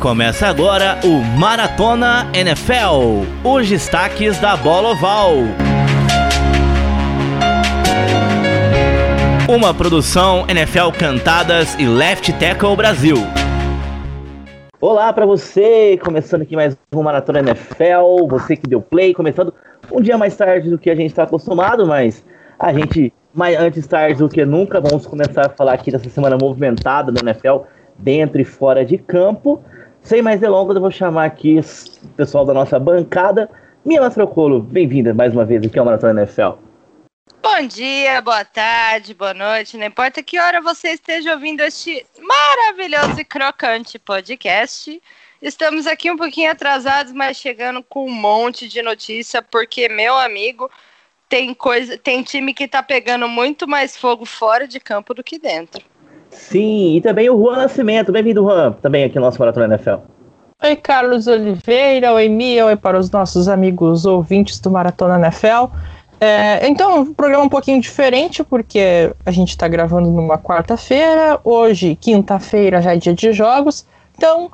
Começa agora o Maratona NFL. Os destaques da bola oval. Uma produção NFL Cantadas e Left Tackle Brasil. Olá para você, começando aqui mais um Maratona NFL, você que deu play, começando um dia mais tarde do que a gente está acostumado, mas a gente, mais antes tarde do que nunca, vamos começar a falar aqui dessa semana movimentada da NFL, dentro e fora de campo. Sem mais delongas, eu vou chamar aqui o pessoal da nossa bancada. Minha Mastrocolo, bem-vinda mais uma vez aqui ao Maratona NFL. Bom dia, boa tarde, boa noite, não importa que hora você esteja ouvindo este maravilhoso e crocante podcast. Estamos aqui um pouquinho atrasados, mas chegando com um monte de notícia, porque, meu amigo, tem coisa, tem time que tá pegando muito mais fogo fora de campo do que dentro. Sim, e também o Juan Nascimento. Bem-vindo, Juan, também aqui no nosso Maratona NFL. Oi, Carlos Oliveira, oi, Mia, oi para os nossos amigos ouvintes do Maratona NFL. É, então, um programa um pouquinho diferente, porque a gente está gravando numa quarta-feira, hoje, quinta-feira, já é dia de jogos. Então,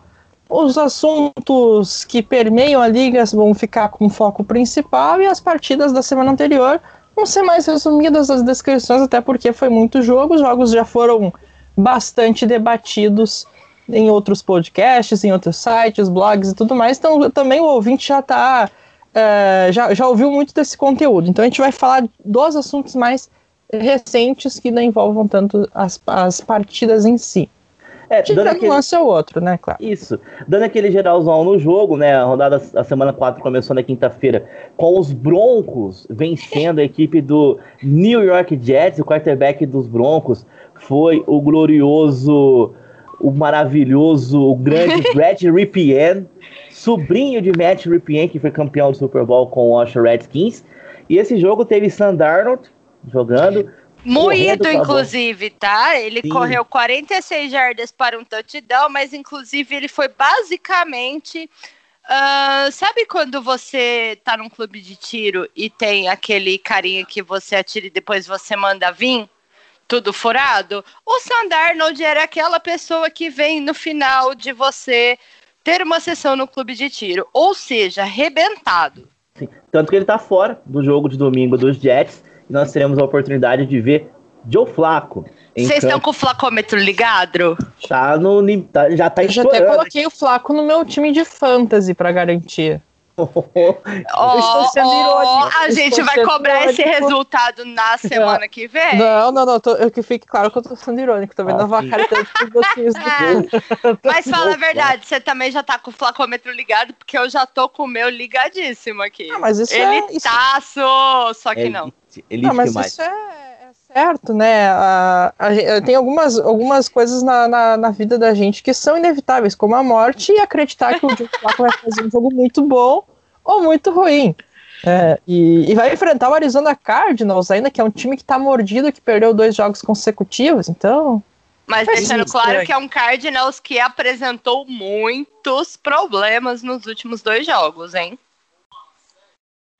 os assuntos que permeiam a liga vão ficar com foco principal e as partidas da semana anterior vão ser mais resumidas as descrições, até porque foi muito jogo, os jogos já foram bastante debatidos em outros podcasts, em outros sites, blogs e tudo mais. Então também o ouvinte já está uh, já, já ouviu muito desse conteúdo. Então a gente vai falar dos assuntos mais recentes que não envolvam tanto as, as partidas em si. É, dando aquele... um lance ou outro, né, claro. Isso. Dando aquele geralzão no jogo, né? A rodada, a semana 4 começou na quinta-feira com os Broncos vencendo a equipe do New York Jets, o quarterback dos Broncos, foi o glorioso, o maravilhoso, o grande Brad Ripien, sobrinho de Matt Ripien, que foi campeão do Super Bowl com o Washington Redskins. E esse jogo teve Sam Darnold jogando. Moído, inclusive, tá? Ele Sim. correu 46 jardas para um touchdown, mas inclusive ele foi basicamente. Uh, sabe quando você tá num clube de tiro e tem aquele carinha que você atira e depois você manda vir? Tudo furado, o Sandarnold era aquela pessoa que vem no final de você ter uma sessão no clube de tiro, ou seja, arrebentado. Sim. Tanto que ele está fora do jogo de domingo dos Jets e nós teremos a oportunidade de ver Joe Flaco. Vocês estão com o flacômetro ligado? Tá no, tá, já tá Eu já até coloquei o Flaco no meu time de fantasy para garantir. Oh, estou sendo irônico. a gente vai cobrar irônico. esse resultado na semana que vem? Não, não, não. Tô, eu que fique claro que eu tô sendo irônico. Tô vendo ah, a cara de vocês. Mas fala a verdade, você também já tá com o flacômetro ligado, porque eu já tô com o meu ligadíssimo aqui. Ah, mas isso Ele é, taço, só que é, não. Elite não, mas isso é, é, certo, né? A, a, tem algumas, algumas coisas na, na, na, vida da gente que são inevitáveis, como a morte e acreditar que o Flacco vai fazer um jogo muito bom ou muito ruim. É, e, e, vai enfrentar o Arizona Cardinals ainda, que é um time que está mordido, que perdeu dois jogos consecutivos, então. Mas deixando claro que é um Cardinals que apresentou muitos problemas nos últimos dois jogos, hein?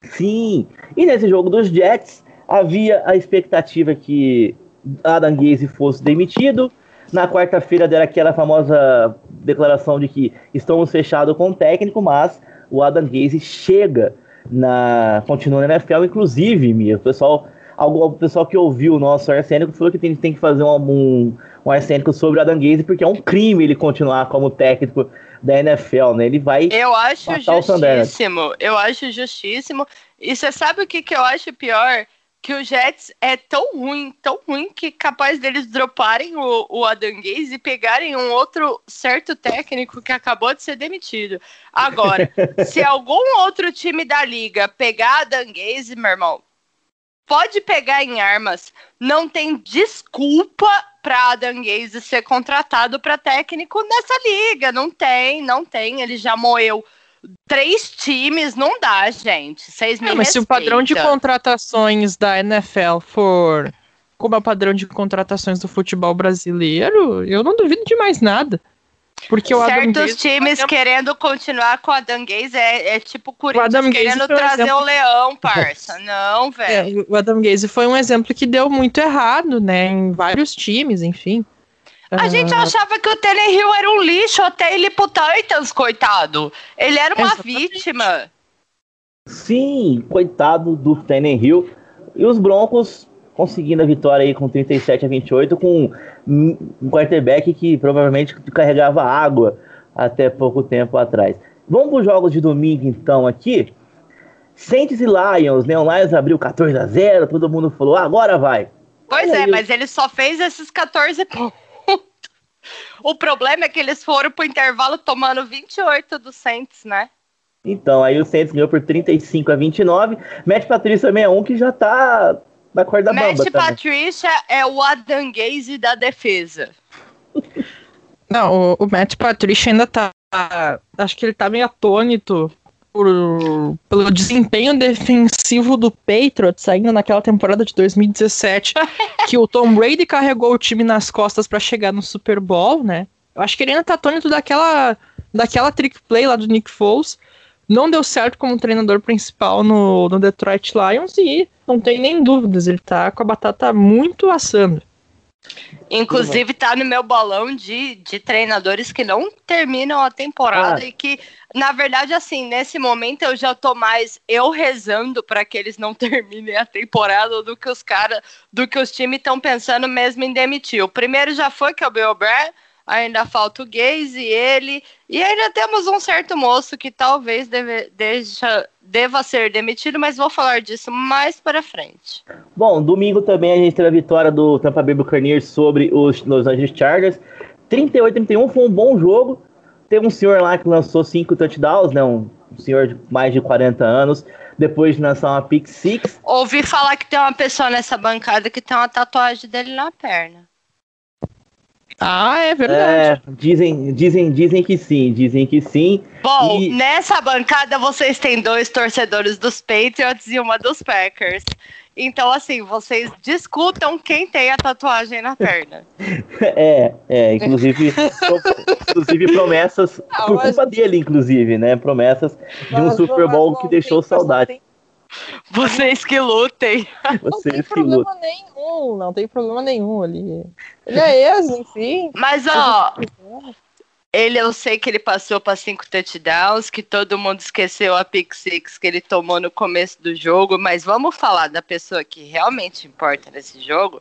Sim, e nesse jogo dos Jets havia a expectativa que Adam Gaze fosse demitido. Na quarta-feira deram aquela famosa declaração de que estamos fechados com o técnico, mas o Adam Gaze chega na continua na NFL, inclusive, o pessoal, algum, o pessoal que ouviu o nosso arsênico falou que tem, tem que fazer um, um, um arsênico sobre o Adam Gaze, porque é um crime ele continuar como técnico da NFL, né? Ele vai Eu acho justíssimo. Eu acho justíssimo. E você sabe o que, que eu acho pior? Que o Jets é tão ruim, tão ruim, que capaz deles droparem o, o Adam Gaze e pegarem um outro certo técnico que acabou de ser demitido. Agora, se algum outro time da liga pegar Adam Gaze, meu irmão, pode pegar em armas. Não tem desculpa para Adam Gaze ser contratado para técnico nessa liga. Não tem, não tem. Ele já moeu três times não dá, gente. Vocês me é, Mas se o padrão de contratações da NFL for como é o padrão de contratações do futebol brasileiro, eu não duvido de mais nada. Porque o Certos Adam times Gaze... querendo continuar com o Adam Gaze é, é tipo Corinthians querendo trazer exemplo... o Leão, parça. Não, é, velho. É, o Adam Gaze foi um exemplo que deu muito errado, né? Em vários times, enfim. A gente achava que o Hill era um lixo até ele ir pro Titans, coitado. Ele era uma Exatamente. vítima. Sim, coitado do Hill. E os Broncos conseguindo a vitória aí com 37 a 28 com um quarterback que provavelmente carregava água até pouco tempo atrás. Vamos para os jogos de domingo então aqui. Saints e Lions, né? O Lions abriu 14 a 0, todo mundo falou, ah, agora vai. Pois é, mas ele só fez esses 14 pontos. O problema é que eles foram pro intervalo tomando 28 do Saints, né? Então, aí o Saints ganhou por 35 a 29. Matt Patrícia também é um que já tá na corda Matt bamba. Matt Patrícia é o Adam Gaze da defesa. Não, o, o Matt Patrícia ainda tá. Acho que ele tá meio atônito por, pelo desempenho defensivo do Patriots ainda naquela temporada de 2017, que o Tom Brady carregou o time nas costas para chegar no Super Bowl, né? Eu acho que ele ainda tá atônito daquela, daquela trick play lá do Nick Foles. Não deu certo como treinador principal no, no Detroit Lions e não tem nem dúvidas, ele tá com a batata muito assando. Inclusive tá no meu balão de, de treinadores que não terminam a temporada ah. e que, na verdade, assim, nesse momento eu já tô mais eu rezando para que eles não terminem a temporada do que os caras, do que os times estão pensando mesmo em demitir. O primeiro já foi que é o Bill O'Brien, ainda falta o Gaze e ele, e ainda temos um certo moço que talvez deve, deixa, deva ser demitido, mas vou falar disso mais para frente. Bom, domingo também a gente teve a vitória do Tampa Bay Buccaneers sobre os Los Angeles Chargers. 38-31 foi um bom jogo. Teve um senhor lá que lançou cinco touchdowns, né? Um, um senhor de mais de 40 anos, depois de lançar uma pick six. Ouvi falar que tem uma pessoa nessa bancada que tem uma tatuagem dele na perna. Ah, é verdade. É, dizem, dizem, dizem que sim, dizem que sim. Bom, e... nessa bancada vocês têm dois torcedores dos Patriots e uma dos Packers. Então, assim, vocês discutam quem tem a tatuagem na perna. É, é, inclusive, inclusive promessas, ah, por culpa dele, inclusive, né? Promessas de um Super Bowl que deixou saudade. Vocês que lutem. Não tem problema nenhum, não tem problema nenhum ali. Ele é ex, enfim. Mas, ó, ele eu sei que ele passou para cinco touchdowns, que todo mundo esqueceu a pick six que ele tomou no começo do jogo, mas vamos falar da pessoa que realmente importa nesse jogo.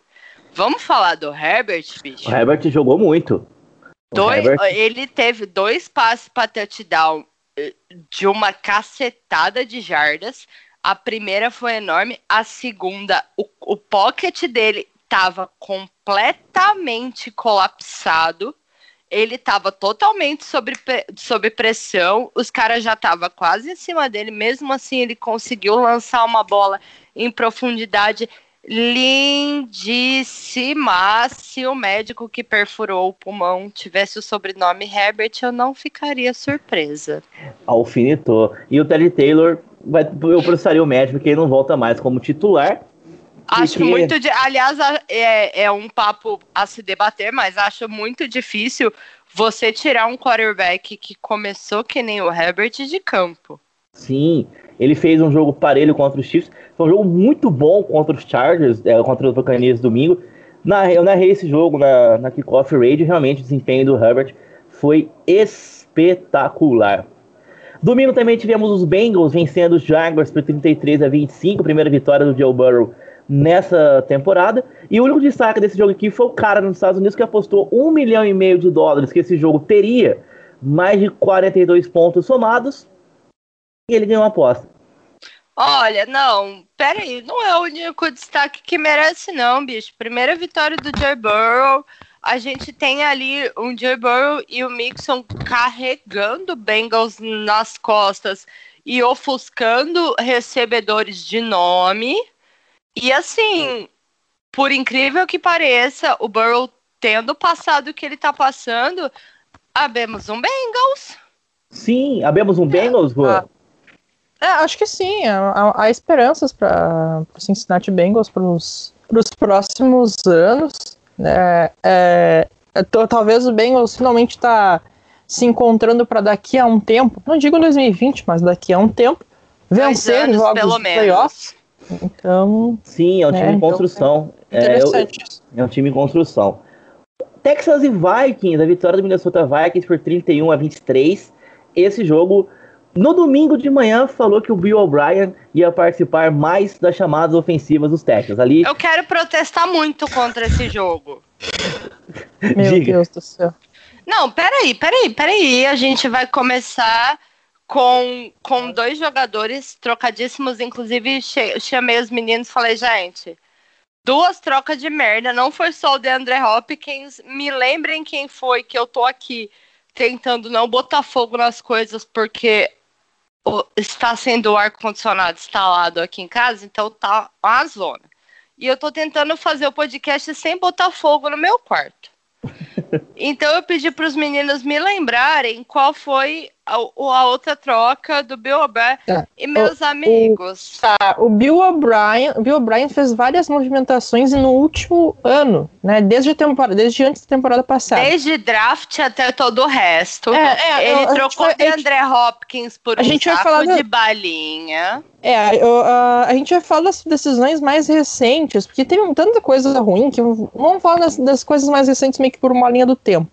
Vamos falar do Herbert, bicho. O Herbert jogou muito. Dois, Herbert... Ele teve dois passes para touchdown eh, de uma cacetada de jardas. A primeira foi enorme, a segunda, o, o pocket dele estava completamente colapsado. Ele estava totalmente sobre, sob pressão. Os caras já estavam quase em cima dele. Mesmo assim, ele conseguiu lançar uma bola em profundidade lindíssima. Se o médico que perfurou o pulmão tivesse o sobrenome Herbert, eu não ficaria surpresa. Alfinetou. E o Teddy Taylor, vai, eu processaria o médico porque ele não volta mais como titular. Acho porque... muito. De, aliás, é, é um papo a se debater, mas acho muito difícil você tirar um quarterback que começou que nem o Herbert de campo. Sim, ele fez um jogo parelho contra os Chiefs. Foi um jogo muito bom contra os Chargers, é, contra os Buccaneers domingo. Na, eu narrei esse jogo na, na Kickoff Radio. Realmente, o desempenho do Herbert foi espetacular. Domingo também tivemos os Bengals vencendo os Jaguars por 33 a 25, primeira vitória do Joe Burrow nessa temporada. E o único destaque desse jogo aqui foi o cara nos Estados Unidos que apostou um milhão e meio de dólares que esse jogo teria mais de 42 pontos somados. E ele ganhou uma aposta. Olha, não, peraí, não é o único destaque que merece, não, bicho. Primeira vitória do Joe Burrow. A gente tem ali um Joe Burrow e o Mixon carregando Bengals nas costas e ofuscando recebedores de nome. E assim, por incrível que pareça, o Burrow tendo passado o que ele tá passando, abemos um Bengals. Sim, abemos um Bengals, Juan. É, acho que sim. Há, há esperanças para o Cincinnati Bengals para os próximos anos. Né? É, é, talvez o Bengals finalmente está se encontrando para daqui a um tempo, não digo 2020, mas daqui a um tempo, vencer anos, jogos de playoffs então. Sim, é um time né, em então construção. Então, é, é, é, um time em construção. Texas e Vikings, a vitória do Minnesota Vikings por 31 a 23. Esse jogo, no domingo de manhã, falou que o Bill O'Brien ia participar mais das chamadas ofensivas dos Texas. Ali... Eu quero protestar muito contra esse jogo. Meu Diga. Deus do céu. Não, peraí, peraí, peraí. A gente vai começar com, com dois jogadores trocadíssimos. Inclusive, chamei os meninos e falei, gente, duas trocas de merda. Não foi só o DeAndre Hopkins. Me lembrem quem foi que eu tô aqui tentando não botar fogo nas coisas porque está sendo o ar-condicionado instalado aqui em casa, então tá uma zona. E eu tô tentando fazer o podcast sem botar fogo no meu quarto. Então eu pedi para os meninos me lembrarem qual foi a, a outra troca do Bill O'Brien tá. e meus o, amigos. O, tá, o Bill O'Brien, Bill O'Brien fez várias movimentações no último ano, né? Desde a temporada, desde antes da temporada passada. Desde draft até todo o resto. É, é, Ele eu, trocou de André Hopkins por a um gente saco vai falar de balinha. É, eu, a, a gente vai falar das decisões mais recentes, porque teve tanta coisa ruim que vamos falar das, das coisas mais recentes meio que por uma linha do tempo.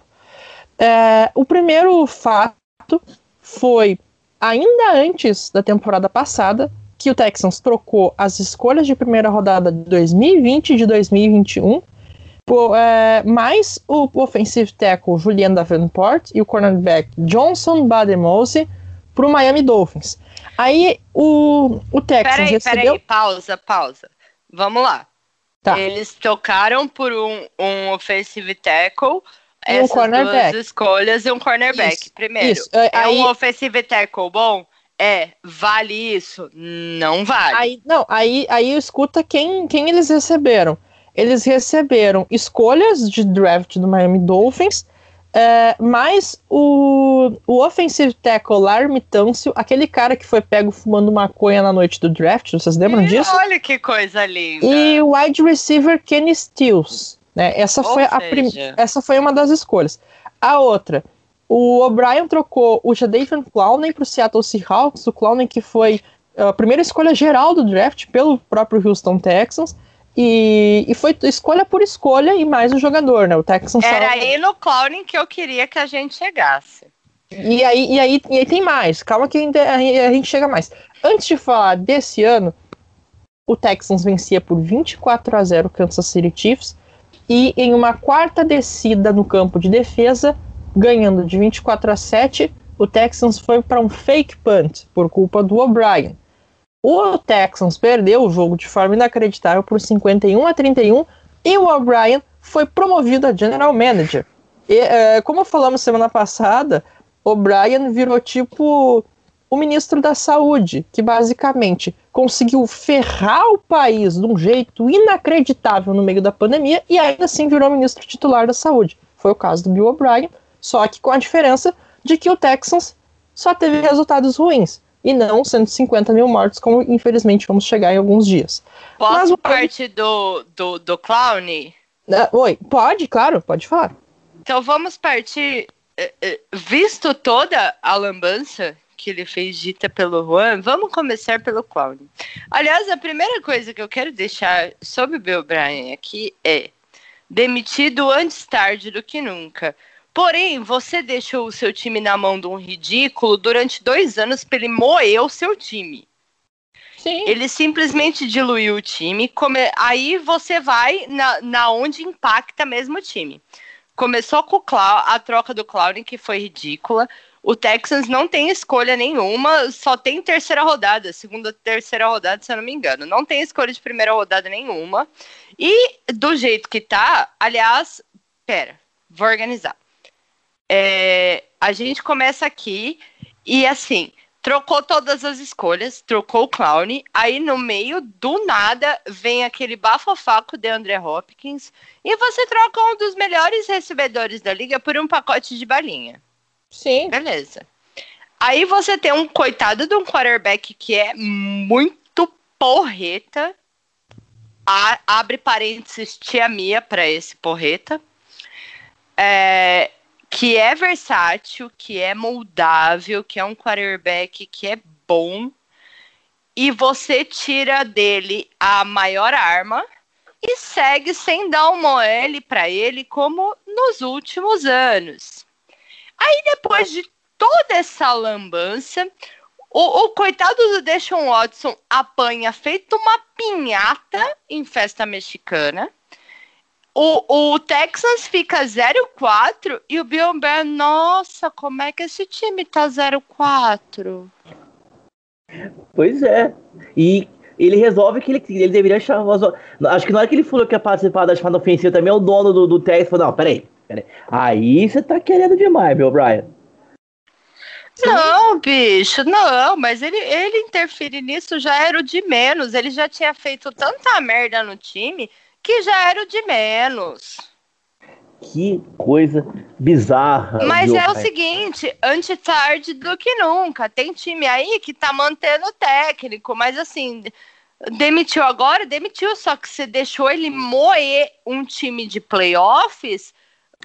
É, o primeiro fato foi ainda antes da temporada passada que o Texans trocou as escolhas de primeira rodada de 2020 e de 2021 por, é, mais o offensive tackle Julian Davenport e o cornerback Johnson Bademose para o Miami Dolphins. Aí o, o Texans peraí, recebeu... Peraí, pausa, pausa. Vamos lá. Tá. Eles trocaram por um, um offensive tackle essas um cornerback. duas escolhas e um cornerback. Isso, Primeiro, isso. é aí, um offensive tackle bom? É, vale isso? Não vale. Aí, não, aí, aí escuta quem, quem eles receberam. Eles receberam escolhas de draft do Miami Dolphins, é, mais o, o offensive tackle Larry Tâncio, aquele cara que foi pego fumando maconha na noite do draft, vocês lembram e disso? Olha que coisa linda. E o wide receiver Kenny Stills. Né? Essa, foi a prim... essa foi uma das escolhas. A outra, o O'Brien trocou o Jadavion Clowney para o Seattle Seahawks, o Clowney que foi a primeira escolha geral do draft pelo próprio Houston Texans. E, e foi escolha por escolha e mais o jogador, né? O Texans Era aí no Clowney que eu queria que a gente chegasse. E aí, e aí, e aí tem mais, calma que a gente chega mais. Antes de falar desse ano, o Texans vencia por 24 a 0 Kansas City Chiefs e em uma quarta descida no campo de defesa, ganhando de 24 a 7, o Texans foi para um fake punt por culpa do O'Brien. O Texans perdeu o jogo de forma inacreditável por 51 a 31 e o O'Brien foi promovido a general manager. E, é, como falamos semana passada, O'Brien virou tipo o ministro da Saúde, que basicamente conseguiu ferrar o país de um jeito inacreditável no meio da pandemia e ainda assim virou ministro titular da Saúde. Foi o caso do Bill O'Brien, só que com a diferença de que o Texans só teve resultados ruins e não 150 mil mortos, como infelizmente vamos chegar em alguns dias. Posso Mas, parte do, do, do clown? Uh, oi, pode, claro, pode falar. Então vamos partir, eh, eh, visto toda a lambança que ele fez dita pelo Juan, vamos começar pelo Clown. Aliás, a primeira coisa que eu quero deixar sobre o Bill Bryan aqui é demitido antes tarde do que nunca. Porém, você deixou o seu time na mão de um ridículo durante dois anos para ele moer o seu time. Sim. Ele simplesmente diluiu o time. Come... Aí você vai na, na onde impacta mesmo o time. Começou com o Clown, a troca do Clown, que foi ridícula. O Texans não tem escolha nenhuma, só tem terceira rodada, segunda, terceira rodada, se eu não me engano. Não tem escolha de primeira rodada nenhuma. E do jeito que tá, aliás, pera, vou organizar. É, a gente começa aqui e assim, trocou todas as escolhas, trocou o Clown, aí no meio do nada vem aquele bafofaco de André Hopkins e você troca um dos melhores recebedores da liga por um pacote de balinha. Sim. Beleza. Aí você tem um coitado de um quarterback que é muito porreta. A, abre parênteses tia Mia para esse porreta. É, que é versátil, que é moldável, que é um quarterback que é bom. E você tira dele a maior arma e segue sem dar uma OL para ele como nos últimos anos. Aí, depois de toda essa lambança, o, o, coitado do Deshaun Watson apanha feito uma pinhata em festa mexicana. O, o fica 0-4 e o Bill Bear, nossa, como é que esse time tá 0-4? Pois é. E ele resolve que ele, ele deveria chamar. Acho que na hora que ele falou que ia participar da chamada ofensiva também, o dono do, do Texas falou: não, peraí. Aí você tá querendo demais, Bill Brian. Não, bicho, não, mas ele, ele interferir nisso já era o de menos. Ele já tinha feito tanta merda no time que já era o de menos. Que coisa bizarra. Mas é o seguinte, antes tarde do que nunca. Tem time aí que tá mantendo o técnico, mas assim, demitiu agora, demitiu, só que você deixou ele moer um time de playoffs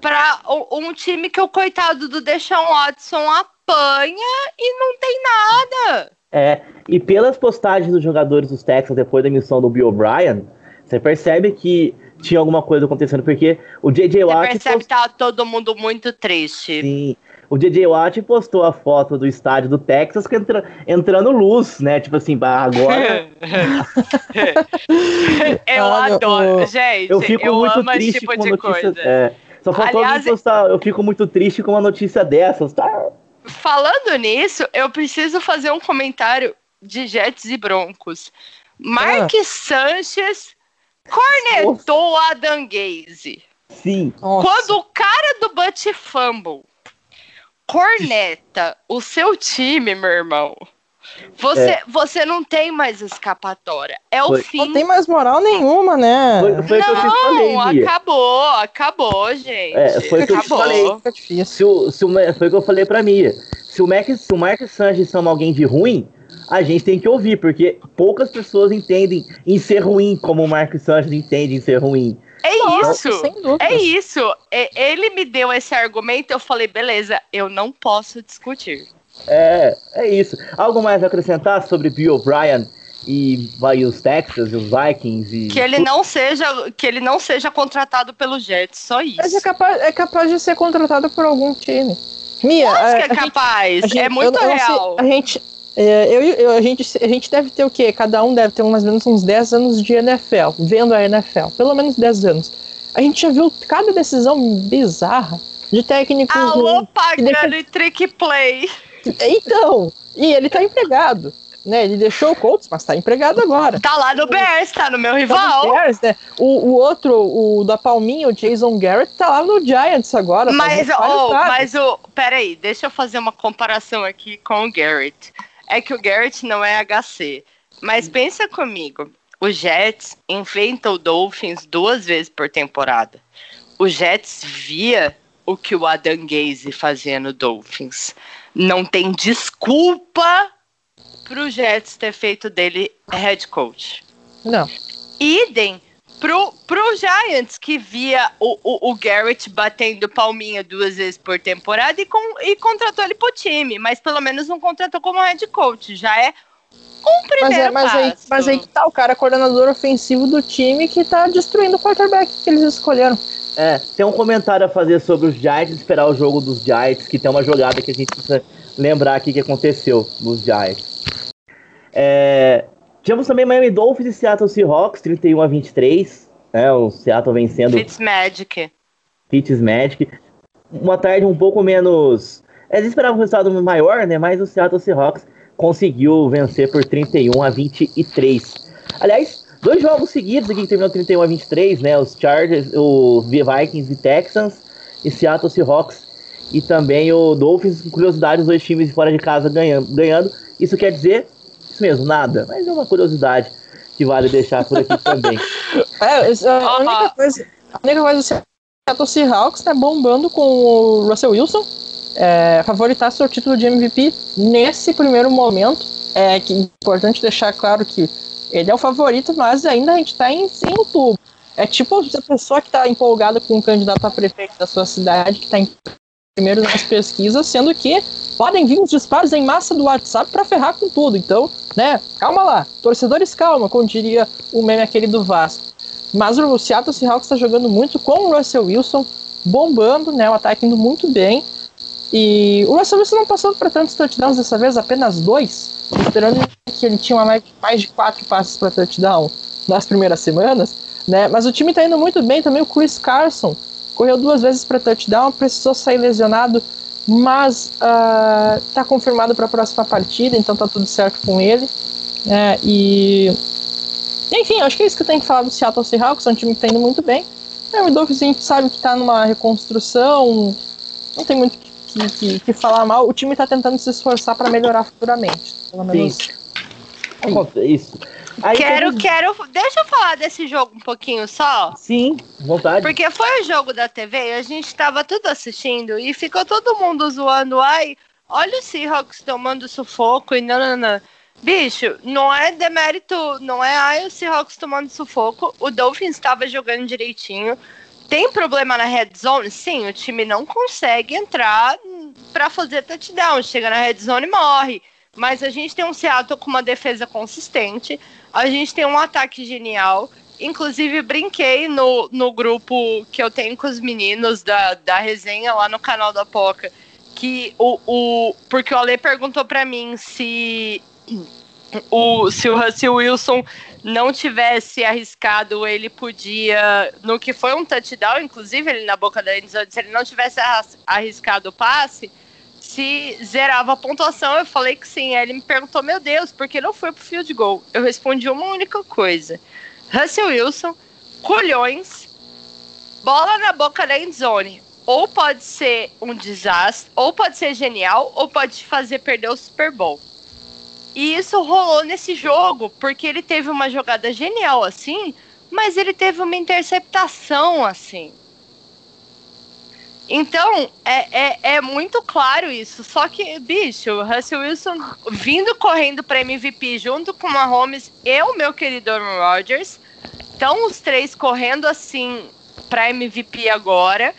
para um time que o coitado do Deshaun Watson apanha e não tem nada. É, e pelas postagens dos jogadores dos Texans depois da emissão do Bill O'Brien, você percebe que tinha alguma coisa acontecendo, porque o J.J. Watt... Você percebe post... que tá todo mundo muito triste. Sim, o J.J. Watt postou a foto do estádio do Texas que entra, entrando luz, né? Tipo assim, agora. eu adoro, gente. Eu fico eu muito triste tipo com notícia. É, só faltou Aliás, postar. Eu fico muito triste com uma notícia dessas, tá? Falando nisso, eu preciso fazer um comentário de Jets e Broncos. Mark ah. Sanches cornetou o Adam Gaze. Sim. Nossa. Quando o cara do Butt Fumble corneta o seu time, meu irmão. Você, é. você não tem mais escapatória. É o foi. fim. Não tem mais moral nenhuma, né? Foi, foi não, falei, acabou, acabou, gente. É, foi o que acabou. eu te falei. Se o, se o, foi o que eu falei pra Mia. Se o Mac, se o Mark Sanchez chama alguém de ruim, a gente tem que ouvir, porque poucas pessoas entendem em ser ruim como o Mark Sanchez entende em ser ruim. É Nossa, isso, é isso. Ele me deu esse argumento, eu falei, beleza, eu não posso discutir. É, é isso. Algo mais a acrescentar sobre Bill O'Brien e vai os Texas e os Vikings e que ele não seja que ele não seja contratado pelo Jets, só isso. Mas é capaz, é capaz de ser contratado por algum time. Mia, Acho que é capaz, gente, é muito eu, real. Eu a gente é, eu, eu, a, gente, a gente deve ter o quê? Cada um deve ter mais ou menos uns 10 anos de NFL, vendo a NFL. Pelo menos 10 anos. A gente já viu cada decisão bizarra de técnicos. Alô, pagando deixa... e trick play. Então, e ele tá empregado. Né, ele deixou o Colts, mas tá empregado agora. Tá lá no Bears, tá no meu rival. Tá no Bears, né? o, o outro, o da Palminha, o Jason Garrett, tá lá no Giants agora. Mas, tá oh, mas o. Peraí, deixa eu fazer uma comparação aqui com o Garrett é que o Garrett não é HC. Mas pensa comigo, o Jets enfrenta o Dolphins duas vezes por temporada. O Jets via o que o Adam Gaze fazia no Dolphins. Não tem desculpa pro Jets ter feito dele head coach. Não. Idem pro, pro Giants, que via o, o, o, Garrett batendo palminha duas vezes por temporada e, com, e contratou ele pro time, mas pelo menos não contratou como head coach. Já é um primeiro mas, é, mas passo. Aí, mas aí que tá o cara coordenador ofensivo do time que tá destruindo o quarterback que eles escolheram. É, tem um comentário a fazer sobre os Giants, esperar o jogo dos Giants, que tem uma jogada que a gente precisa lembrar aqui que aconteceu nos Giants. É, Tivemos também Miami Dolphins e Seattle Seahawks, 31 a 23. Né, o Seattle vencendo. Fitzmagic. Fitzmagic. Uma tarde um pouco menos. Eles esperavam um resultado maior, né? Mas o Seattle Seahawks conseguiu vencer por 31 a 23. Aliás, dois jogos seguidos aqui que terminou 31 a 23, né? Os Chargers, o Vikings e Texans e Seattle Seahawks e também o Dolphins, com curiosidade, os dois times fora de casa ganhando. ganhando. Isso quer dizer isso mesmo, nada. Mas é uma curiosidade que vale deixar por aqui também. É, a única coisa, a única coisa é o Seattle Seahawks tá bombando com o Russell Wilson. É, favoritasse o título de MVP nesse primeiro momento. É que, importante deixar claro que ele é o favorito, mas ainda a gente está em, em outubro. É tipo a pessoa que está empolgada com um candidato a prefeito da sua cidade, que está em primeiro nas pesquisas, sendo que podem vir os disparos em massa do WhatsApp para ferrar com tudo. Então, né, calma lá. Torcedores, calma, como diria o meme aquele do Vasco. Mas o Seattle Seahawks está jogando muito com o Russell Wilson. bombando, né? O ataque indo muito bem. E o Russell Wilson não passou para tantos touchdowns dessa vez, apenas dois, esperando que ele tinha mais, mais de quatro passes para touchdown nas primeiras semanas, né? Mas o time está indo muito bem também. O Chris Carson correu duas vezes para touchdown, precisou sair lesionado, mas está uh, confirmado para a próxima partida, então tá tudo certo com ele. É, e enfim, acho que é isso que eu tenho que falar do Seattle Seahawks, é um time que está indo muito bem. É, o Dolphins a gente sabe que está numa reconstrução, não tem muito que, que, que, falar mal. O time está tentando se esforçar para melhorar futuramente. Pelo menos. Sim. É isso. Aí quero, temos... quero. Deixa eu falar desse jogo um pouquinho só. Sim, vontade. Porque foi o jogo da TV, a gente estava tudo assistindo e ficou todo mundo zoando. Ai, olha o Seahawks tomando sufoco e não, não, não. Bicho, não é demérito, não é ai, o Seahawks tomando sufoco. O Dolphins estava jogando direitinho. Tem problema na red zone? Sim, o time não consegue entrar para fazer touchdown. Chega na red zone e morre. Mas a gente tem um Seattle com uma defesa consistente. A gente tem um ataque genial. Inclusive, brinquei no, no grupo que eu tenho com os meninos da, da resenha lá no canal da Poca. Que o, o. Porque o Ale perguntou para mim se. O, se o Russell Wilson não tivesse arriscado, ele podia. No que foi um touchdown, inclusive, ele na boca da endzone, se ele não tivesse arriscado o passe, se zerava a pontuação. Eu falei que sim. Aí ele me perguntou: Meu Deus, por que não foi pro field goal? Eu respondi uma única coisa: Russell Wilson, colhões, bola na boca da endzone. Ou pode ser um desastre, ou pode ser genial, ou pode fazer perder o Super Bowl. E isso rolou nesse jogo, porque ele teve uma jogada genial assim, mas ele teve uma interceptação assim. Então, é, é, é, muito claro isso. Só que, bicho, o Russell Wilson vindo correndo para MVP junto com o Mahomes e o meu querido Aaron Rodgers. Estão os três correndo assim para MVP agora.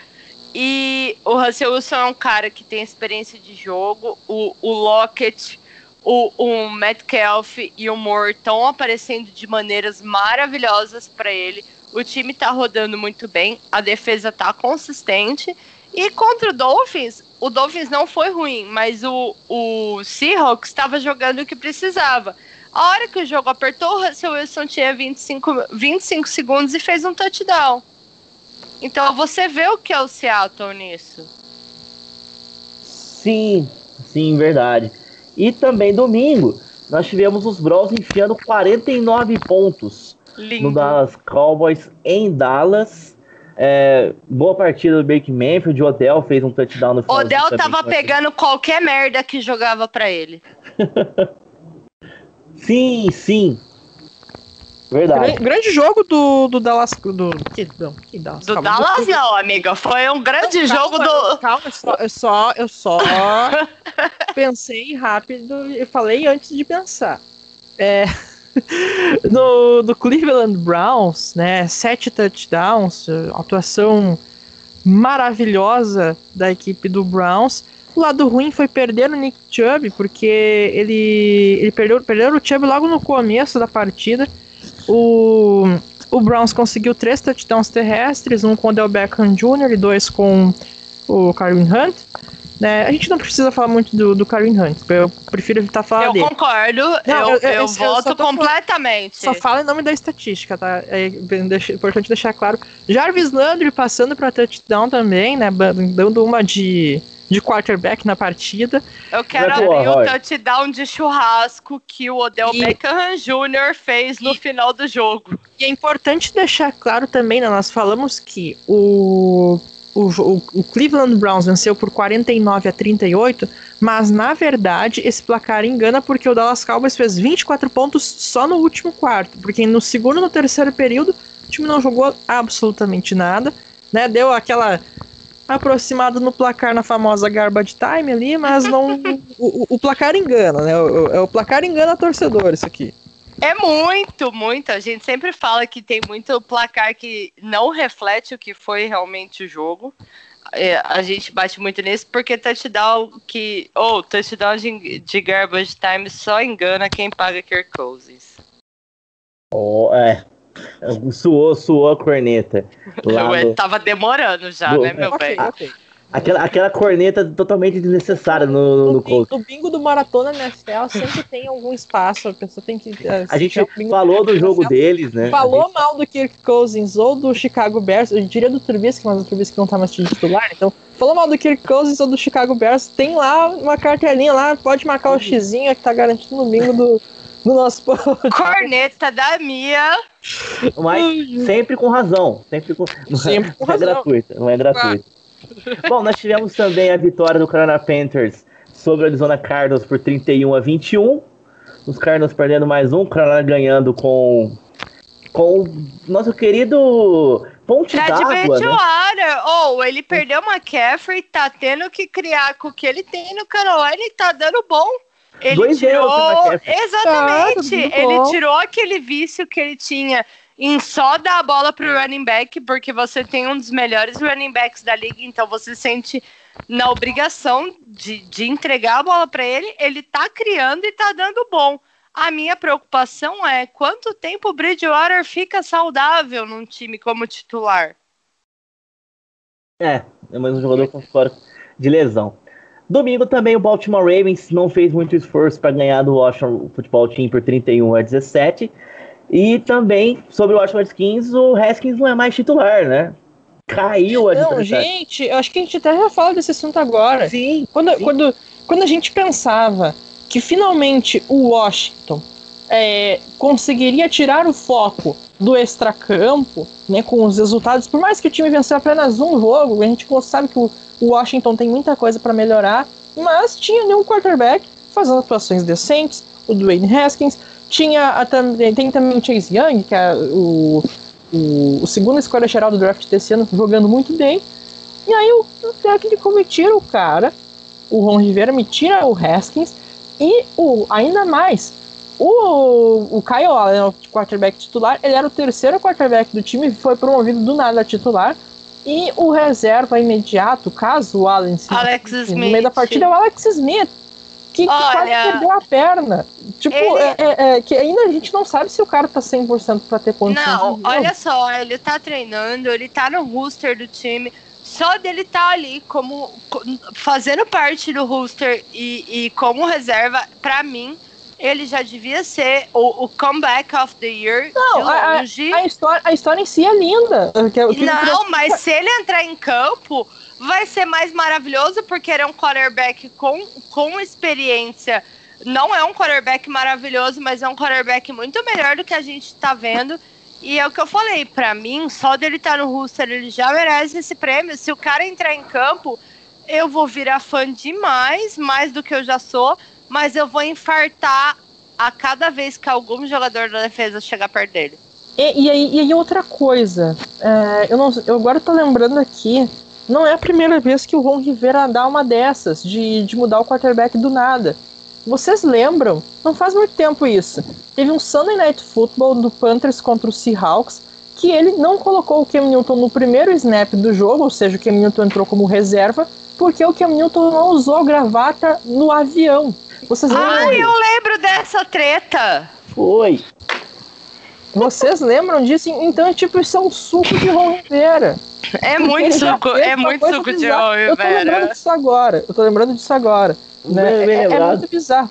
E o Russell Wilson é um cara que tem experiência de jogo. O, o Lockett, o, o Metcalf e o Moore estão aparecendo de maneiras maravilhosas para ele. O time está rodando muito bem, a defesa está consistente. E contra o Dolphins, o Dolphins não foi ruim, mas o, o Seahawks estava jogando o que precisava. A hora que o jogo apertou, o Russell Wilson tinha 25, 25 segundos e fez um touchdown. Então você vê o que é o Seattle nisso. Sim, sim, verdade. E também domingo, nós tivemos os Bros enfiando 49 pontos Lindo. no Dallas Cowboys em Dallas. É, boa partida do Baker Mayfield, o Odell fez um touchdown no final. Odell tava pegando qualquer merda que jogava para ele. sim, sim. Verdade. Grande, grande jogo do, do Dallas. Do, que, não, que Dallas, do calma, Dallas não, amiga. Foi um grande não, jogo calma, do. Calma, eu só, eu só, eu só pensei rápido e falei antes de pensar. É. no, do Cleveland Browns, né? Sete touchdowns, atuação maravilhosa da equipe do Browns. O lado ruim foi perder o Nick Chubb, porque ele, ele perdeu, perdeu o Chubb logo no começo da partida. O, o Browns conseguiu três touchdowns terrestres, um com o Del Beckham Jr. e dois com o Kareem Hunt. Né? A gente não precisa falar muito do, do Karim Hunt, eu prefiro evitar falar eu dele. Concordo, não, eu, eu, eu voto completamente. Só fala em nome da estatística, tá? É importante deixar claro. Jarvis Landry passando para touchdown também, né? Dando uma de, de quarterback na partida. Eu quero abrir o touchdown de churrasco que o Odell e... Beckham Jr. fez no e... final do jogo. E é importante deixar claro também, né? Nós falamos que o o, o, o, Cleveland Browns venceu por 49 a 38, mas na verdade esse placar engana porque o Dallas Cowboys fez 24 pontos só no último quarto, porque no segundo e no terceiro período o time não jogou absolutamente nada, né? Deu aquela aproximada no placar na famosa garbage time ali, mas não o, o, placar engana, né? O, o placar engana torcedor isso aqui. É muito, muito. A gente sempre fala que tem muito placar que não reflete o que foi realmente o jogo. É, a gente bate muito nisso porque touchdown que. Ou oh, touchdown de, de garbage time só engana quem paga Kirk Cousins. Oh, é. Suou, suou a corneta. Eu tava demorando já, do... né, meu bem? Okay. Aquela, aquela corneta totalmente desnecessária no, no, no bingo, No bingo do Maratona NFL sempre tem algum espaço, a pessoa tem que. Uh, a gente falou do, do jogo deles, né? Falou gente... mal do Kirk Cousins ou do Chicago Bears, eu diria do Trubisky, mas o Trubisky não tá mais titular, então. Falou mal do Kirk Cousins ou do Chicago Bears, tem lá uma cartelinha lá, pode marcar o xizinho que tá garantido no bingo do, do nosso Corneta da Mia. Mas sempre com razão. Sempre com, sempre com não é razão. é gratuita, não é gratuita. Bom, nós tivemos também a vitória do Carolina Panthers sobre o Arizona Cardinals por 31 a 21. Os Cardinals perdendo mais um, o Carolina ganhando com com nosso querido Ponte d'Água, né? Ou oh, ele perdeu uma McCaffrey, tá tendo que criar com o que ele tem no Carolina e tá dando bom. Ele Dois tirou. Exatamente. Tá, ele tirou aquele vício que ele tinha em só dar a bola pro running back, porque você tem um dos melhores running backs da liga, então você sente na obrigação de, de entregar a bola para ele, ele tá criando e tá dando bom. A minha preocupação é quanto tempo o Bridgewater fica saudável num time como titular. É, é mais um jogador com histórico de lesão. Domingo também o Baltimore Ravens não fez muito esforço para ganhar do Washington Football Team por 31 a 17. E também, sobre o Washington Redskins, o Haskins não é mais titular, né? Caiu a Não, gente, eu acho que a gente até já fala desse assunto agora. Sim. Quando, sim. quando, quando a gente pensava que finalmente o Washington é, conseguiria tirar o foco do extracampo, né, com os resultados, por mais que o time venceu apenas um jogo, a gente sabe que o, o Washington tem muita coisa para melhorar, mas tinha nenhum quarterback fazendo atuações decentes, o Dwayne Haskins, tinha a, tem também o Chase Young, que é o, o, o segundo escolha geral do draft desse ano, jogando muito bem. E aí o, o técnico me tira o cara, o Ron Rivera me tira o Haskins, e o ainda mais, o, o Kyle Allen, o quarterback titular, ele era o terceiro quarterback do time, foi promovido do nada a titular. E o reserva imediato, caso o Allen se Alex no meio da partida, é o Alex Smith que, que Olha, quase perdeu a perna. Tipo, ele... é, é, é, que ainda a gente não sabe se o cara tá 100% pra ter condições. Não, olha só, ele tá treinando, ele tá no roster do time. Só dele tá ali como fazendo parte do roster e, e como reserva, pra mim, ele já devia ser o, o comeback of the year não, a, a, história, a história em si é linda. Que não, mas se ele entrar em campo, vai ser mais maravilhoso porque ele é um quarterback com, com experiência. Não é um quarterback maravilhoso, mas é um quarterback muito melhor do que a gente está vendo. E é o que eu falei, para mim, só dele estar tá no roster, ele já merece esse prêmio. Se o cara entrar em campo, eu vou virar fã demais, mais do que eu já sou, mas eu vou infartar a cada vez que algum jogador da defesa chegar perto dele. E, e, aí, e aí outra coisa, é, eu, não, eu agora tô lembrando aqui, não é a primeira vez que o Ron Rivera dá uma dessas, de, de mudar o quarterback do nada. Vocês lembram? Não faz muito tempo isso. Teve um Sunday Night Football do Panthers contra o Seahawks, que ele não colocou o Cam Newton no primeiro snap do jogo, ou seja, o Cam Newton entrou como reserva, porque o Cam Newton não usou gravata no avião. Vocês lembram? Ah, eu lembro dessa treta! Foi. Vocês lembram disso? Então, tipo, isso é um suco de Ron Rivera. É muito suco, é muito suco de Ron Rivera. Eu tô lembrando disso agora. Eu tô lembrando disso agora. Né? Bem, bem é, é, muito bizarro.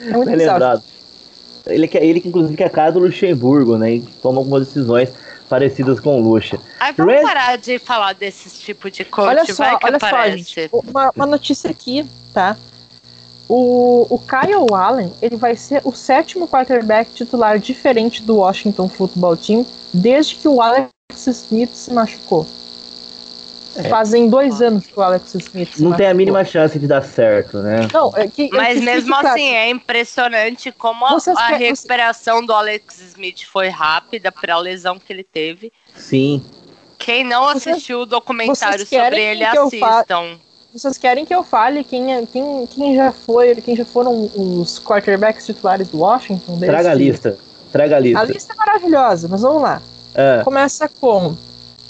É muito bem bizarro. lembrado. Ele, que, ele que, inclusive, que é a cara do Luxemburgo, né? E toma algumas decisões parecidas com o Luxa. Aí vamos Red... parar de falar desses tipo de coach, olha só, vai que olha aparece. Só, gente, uma, uma notícia aqui, tá? O, o Kyle Allen ele vai ser o sétimo quarterback titular diferente do Washington Football Team desde que o Alex Smith se machucou. É. Fazem dois anos que o Alex Smith Não machucou. tem a mínima chance de dar certo, né? Não, é que, é Mas mesmo assim, é impressionante como a, a recuperação do Alex Smith foi rápida para a lesão que ele teve. Sim. Quem não assistiu o documentário sobre ele, assistam. Vocês querem que eu fale quem, é, quem, quem já foi, quem já foram os quarterbacks titulares do Washington? Traga a lista. Traga a lista. A lista é maravilhosa, mas vamos lá. É. Começa com.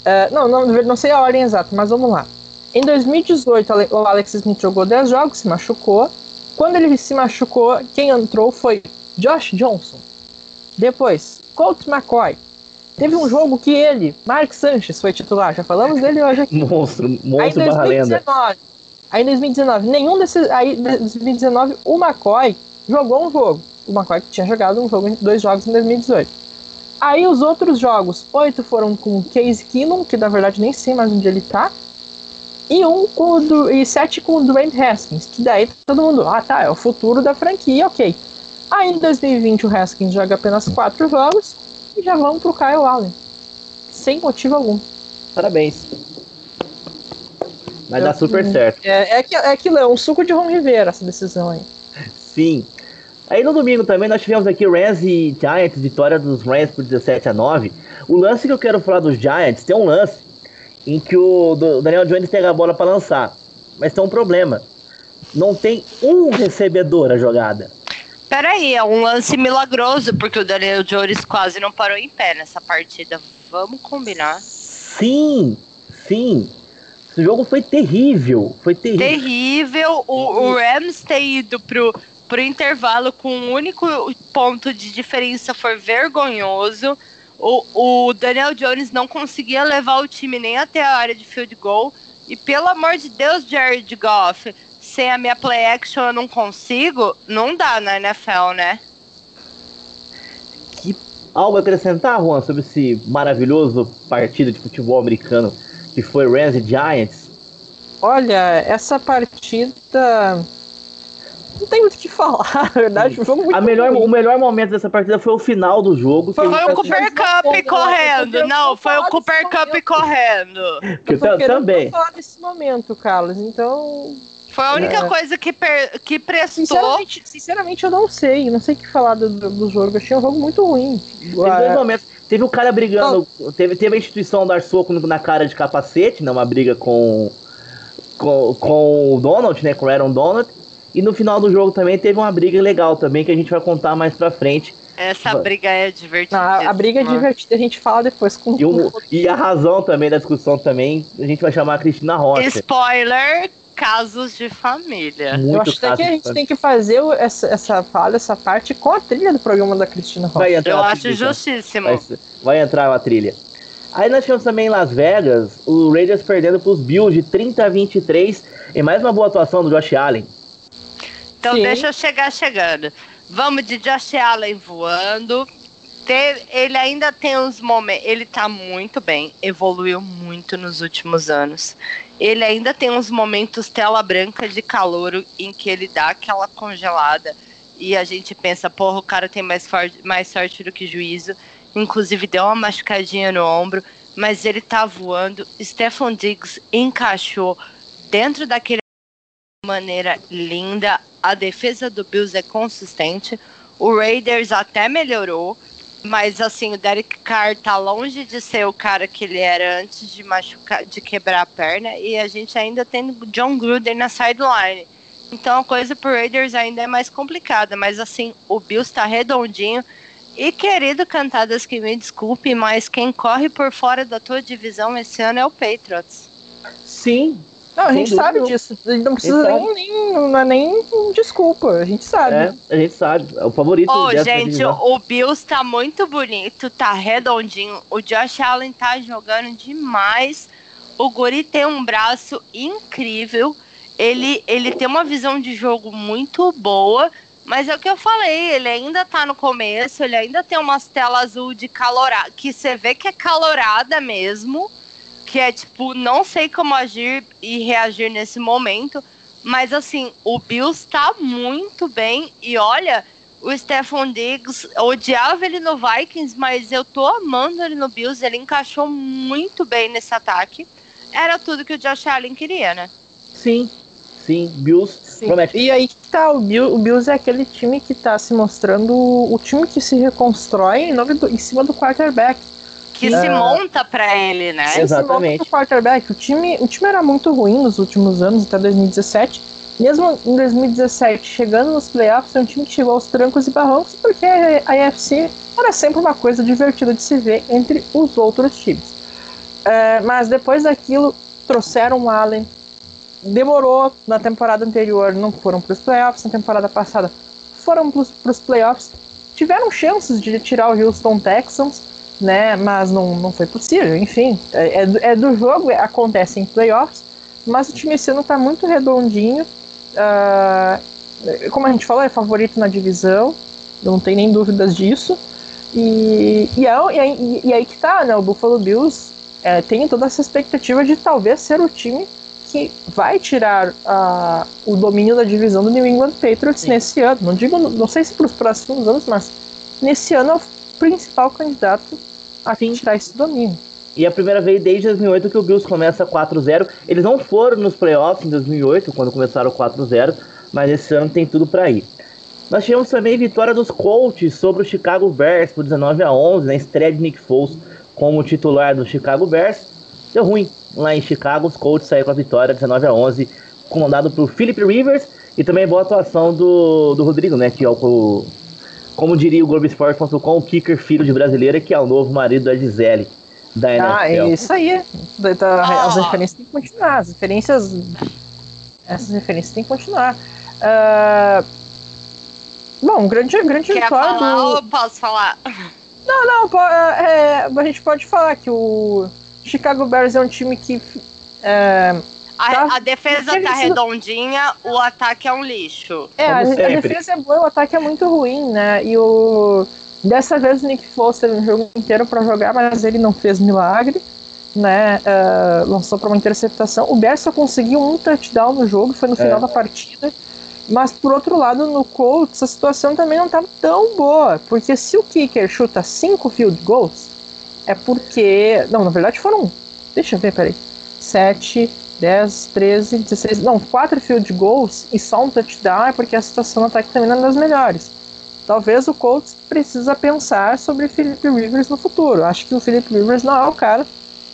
Uh, não, não, não sei a ordem exata, mas vamos lá. Em 2018, o Alex Smith jogou 10 jogos, se machucou. Quando ele se machucou, quem entrou foi Josh Johnson. Depois, Colt McCoy. Teve um jogo que ele, Mark Sanchez, foi titular. Já falamos dele hoje aqui. Monstro, monstro aí, barra 2019, lenda. Aí em 2019, nenhum desses. Aí em 2019, o McCoy jogou um jogo. O McCoy tinha jogado um jogo, dois jogos em 2018. Aí os outros jogos, oito foram com Case Keenum, que na verdade nem sei mais onde ele tá. E um com o, e sete com o Dwayne Haskins, que daí todo mundo, ah tá, é o futuro da franquia, ok. Aí em 2020 o Haskins joga apenas quatro jogos e já vamos pro Kyle Allen. Sem motivo algum. Parabéns. Vai Eu, dar super certo. É, é, é aquilo, é um suco de Ron Rivera essa decisão aí. Sim. Aí no domingo também nós tivemos aqui Rams e Giants, vitória dos Rams por 17 a 9. O lance que eu quero falar dos Giants, tem um lance em que o Daniel Jones pega a bola para lançar. Mas tem um problema. Não tem um recebedor a jogada. Peraí, é um lance milagroso, porque o Daniel Jones quase não parou em pé nessa partida. Vamos combinar. Sim, sim. Esse jogo foi terrível. Foi terrível. Terrível. O, o Rams ter ido pro pro intervalo com um único ponto de diferença foi vergonhoso. O, o Daniel Jones não conseguia levar o time nem até a área de field goal. E pelo amor de Deus, Jared Goff, sem a minha play action eu não consigo, não dá na NFL, né? Que algo a acrescentar, Juan, sobre esse maravilhoso partido de futebol americano que foi Rams e Giants? Olha, essa partida não tem muito o que falar, na verdade. O, jogo muito a melhor, o melhor momento dessa partida foi o final do jogo. Foi o Cooper Cup correndo. Não, foi o Cooper Cup correndo. Que eu também. falar nesse momento, Carlos. Então. Foi a única é. coisa que, per, que prestou. Sinceramente, sinceramente, eu não sei. Não sei o que falar do, do jogo. Eu achei um jogo muito ruim. Teve dois momentos. Teve o cara brigando. Teve, teve a instituição dar soco na cara de capacete, né? Uma briga com. Com, com o Donald, né? Com o Aaron Donald. E no final do jogo também teve uma briga legal também, que a gente vai contar mais pra frente. Essa briga é divertida. a briga é divertida, a gente fala depois com e, o, e a razão também da discussão também, a gente vai chamar a Cristina Rocha. Spoiler, casos de família. Muito Eu acho que a gente tem que fazer essa, essa fala, essa parte com a trilha do programa da Cristina Rocha. Eu acho trilha, justíssimo. Vai, vai, entrar a trilha. Aí nós tivemos também em Las Vegas, o Raiders perdendo pros Bills de 30 a 23, em mais uma boa atuação do Josh Allen. Então Sim. deixa eu chegar chegando. Vamos de Josh Allen voando. ele ainda tem uns momentos. Ele tá muito bem, evoluiu muito nos últimos anos. Ele ainda tem uns momentos tela branca de calor em que ele dá aquela congelada. E a gente pensa, porra, o cara tem mais, mais sorte do que juízo. Inclusive deu uma machucadinha no ombro. Mas ele tá voando. Stefan Diggs encaixou dentro daquele maneira linda. A defesa do Bills é consistente. O Raiders até melhorou, mas assim, o Derek Carr tá longe de ser o cara que ele era antes de machucar, de quebrar a perna, e a gente ainda tem John Gruden na sideline. Então a coisa pro Raiders ainda é mais complicada, mas assim, o Bills tá redondinho. E querido Cantadas, que me desculpe, mas quem corre por fora da tua divisão esse ano é o Patriots. Sim, não, a gente dúvida, sabe disso. A gente não precisa nem, nem, Não é nem desculpa. A gente sabe. É, a gente sabe. É o favorito. Ô, oh, gente, o Bills tá muito bonito, tá redondinho. O Josh Allen tá jogando demais. O Guri tem um braço incrível. Ele, ele tem uma visão de jogo muito boa. Mas é o que eu falei, ele ainda tá no começo, ele ainda tem umas telas azul de calorada, que você vê que é calorada mesmo que é tipo, não sei como agir e reagir nesse momento, mas assim, o Bills tá muito bem e olha, o Stephon Diggs, eu odiava ele no Vikings, mas eu tô amando ele no Bills, ele encaixou muito bem nesse ataque. Era tudo que o Josh Allen queria, né? Sim, sim, Bills sim. promete. E aí que tá, o, Bill, o Bills é aquele time que tá se mostrando o time que se reconstrói em, do, em cima do quarterback que se monta para ele, né? Exatamente. Se quarterback. O time, o time era muito ruim nos últimos anos, até 2017. Mesmo em 2017, chegando nos playoffs, é um time que chegou aos trancos e barrancos, porque a AFC era sempre uma coisa divertida de se ver entre os outros times. É, mas depois daquilo, trouxeram o Allen. Demorou na temporada anterior, não foram para os playoffs. Na temporada passada, foram para os playoffs tiveram chances de tirar o Houston Texans, né? Mas não, não foi possível. Enfim, é, é, é do jogo, é, acontece em playoffs, mas o time esse ano tá muito redondinho. Uh, como a gente falou, é favorito na divisão, não tem nem dúvidas disso. E, e, é, e, aí, e aí que tá, né? O Buffalo Bills é, tem toda essa expectativa de talvez ser o time que vai tirar uh, o domínio da divisão do New England Patriots Sim. nesse ano. Não digo, não sei se para os próximos anos, mas nesse ano é principal candidato a tirar esse domínio. E a primeira vez desde 2008 que o Bills começa 4-0. Eles não foram nos playoffs em 2008, quando começaram 4-0, mas esse ano tem tudo para ir. Nós tivemos também vitória dos Colts sobre o Chicago Bears por 19 a 11 na estreia de Nick Foles como titular do Chicago Bears. Deu ruim lá em Chicago, os Colts saíram com a vitória 19 a 11, comandado por Philip Rivers e também boa atuação do, do Rodrigo, né, que é o, como diria o Globoesporte.com, o kicker filho de brasileira, que é o novo marido da Gisele da NFL. Ah, é isso aí. Ah. As referências têm que continuar, as referências essas referências têm que continuar. Uh, bom, grande, grande Quer vitória falar do... ou posso falar? Não, não, é, a gente pode falar que o Chicago Bears é um time que. É, a, tá, a, defesa tá redondinha, o ataque é um lixo. É, a, a, defesa é boa, o ataque é muito ruim, né? E o. Dessa vez o Nick Foles teve um jogo inteiro para jogar, mas ele não fez milagre, né? Uh, lançou para uma interceptação. O Bears só conseguiu um touchdown no jogo, foi no final é. da partida. Mas por outro lado, no Colts, a situação também não estava tão boa. Porque se o kicker chuta 5 field goals, é porque. Não, na verdade foram. Deixa eu ver, peraí. 7, 10, 13, 16. Não, 4 field goals e só um touchdown é porque a situação no ataque também não é das melhores. Talvez o Colts precisa pensar sobre Philip Rivers no futuro. Acho que o Philip Rivers não é o cara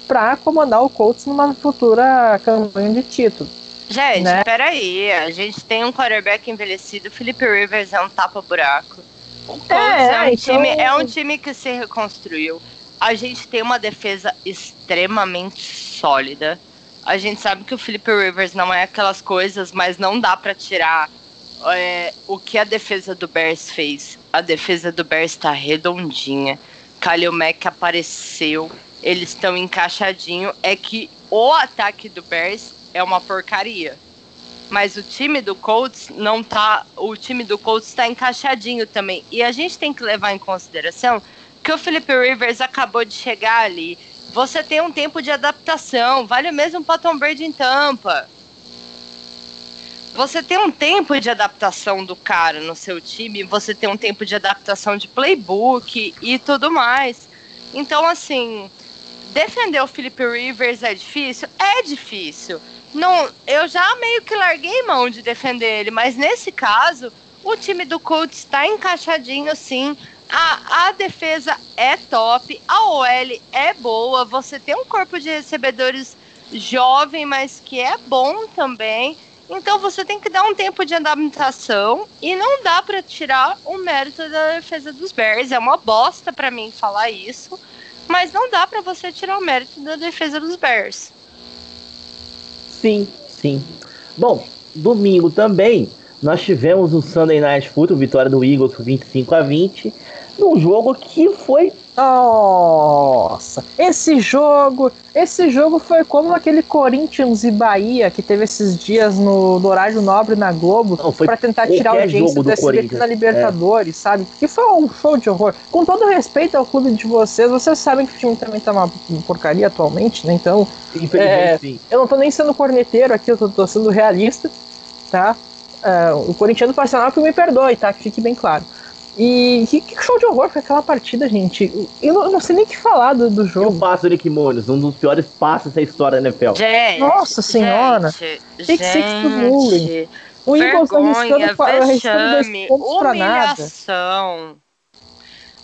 para comandar o Colts numa futura campanha de título. Gente, né? peraí. A gente tem um quarterback envelhecido. O Felipe Rivers é um tapa-buraco. O Colts é, é, um então... time, é um time que se reconstruiu. A gente tem uma defesa extremamente sólida. A gente sabe que o Felipe Rivers não é aquelas coisas, mas não dá para tirar é, o que a defesa do Bears fez. A defesa do Bears está redondinha. Kalil Mack apareceu. Eles estão encaixadinho. É que o ataque do Bears é uma porcaria. Mas o time do Colts não tá. O time do Colts está encaixadinho também. E a gente tem que levar em consideração que o Felipe Rivers acabou de chegar ali. Você tem um tempo de adaptação. Vale mesmo para Tom Brady em Tampa. Você tem um tempo de adaptação do cara no seu time, você tem um tempo de adaptação de playbook e tudo mais. Então, assim, defender o Felipe Rivers é difícil? É difícil. Não, eu já meio que larguei mão de defender ele, mas nesse caso, o time do Colts está encaixadinho sim. A, a defesa é top, a OL é boa, você tem um corpo de recebedores jovem, mas que é bom também. Então você tem que dar um tempo de adaptação e não dá para tirar o mérito da defesa dos Bears. É uma bosta para mim falar isso, mas não dá para você tirar o mérito da defesa dos Bears. Sim, sim. Bom, domingo também nós tivemos o Sunday Night Football, vitória do Eagles por 25 a 20, num jogo que foi nossa, esse jogo, esse jogo foi como aquele Corinthians e Bahia que teve esses dias no, no horário nobre na Globo para tentar tirar a audiência do SBT na Libertadores, é. sabe? Que foi um show de horror. Com todo respeito ao clube de vocês, vocês sabem que o time também tá uma porcaria atualmente, né? Então, é, eu não tô nem sendo corneteiro aqui, eu tô, tô sendo realista, tá? É, o corintiano passional que me perdoe, tá? Que fique bem claro. E que, que, show de horror foi aquela partida, gente. Eu não, eu não sei nem o que falar do, do jogo. E o passo do Nick Munoz, um dos piores passos da história da NFL. Gente, Nossa senhora. Gente, six to bullying. O Eagles tá arriscando, arriscando dois pontos pra nada.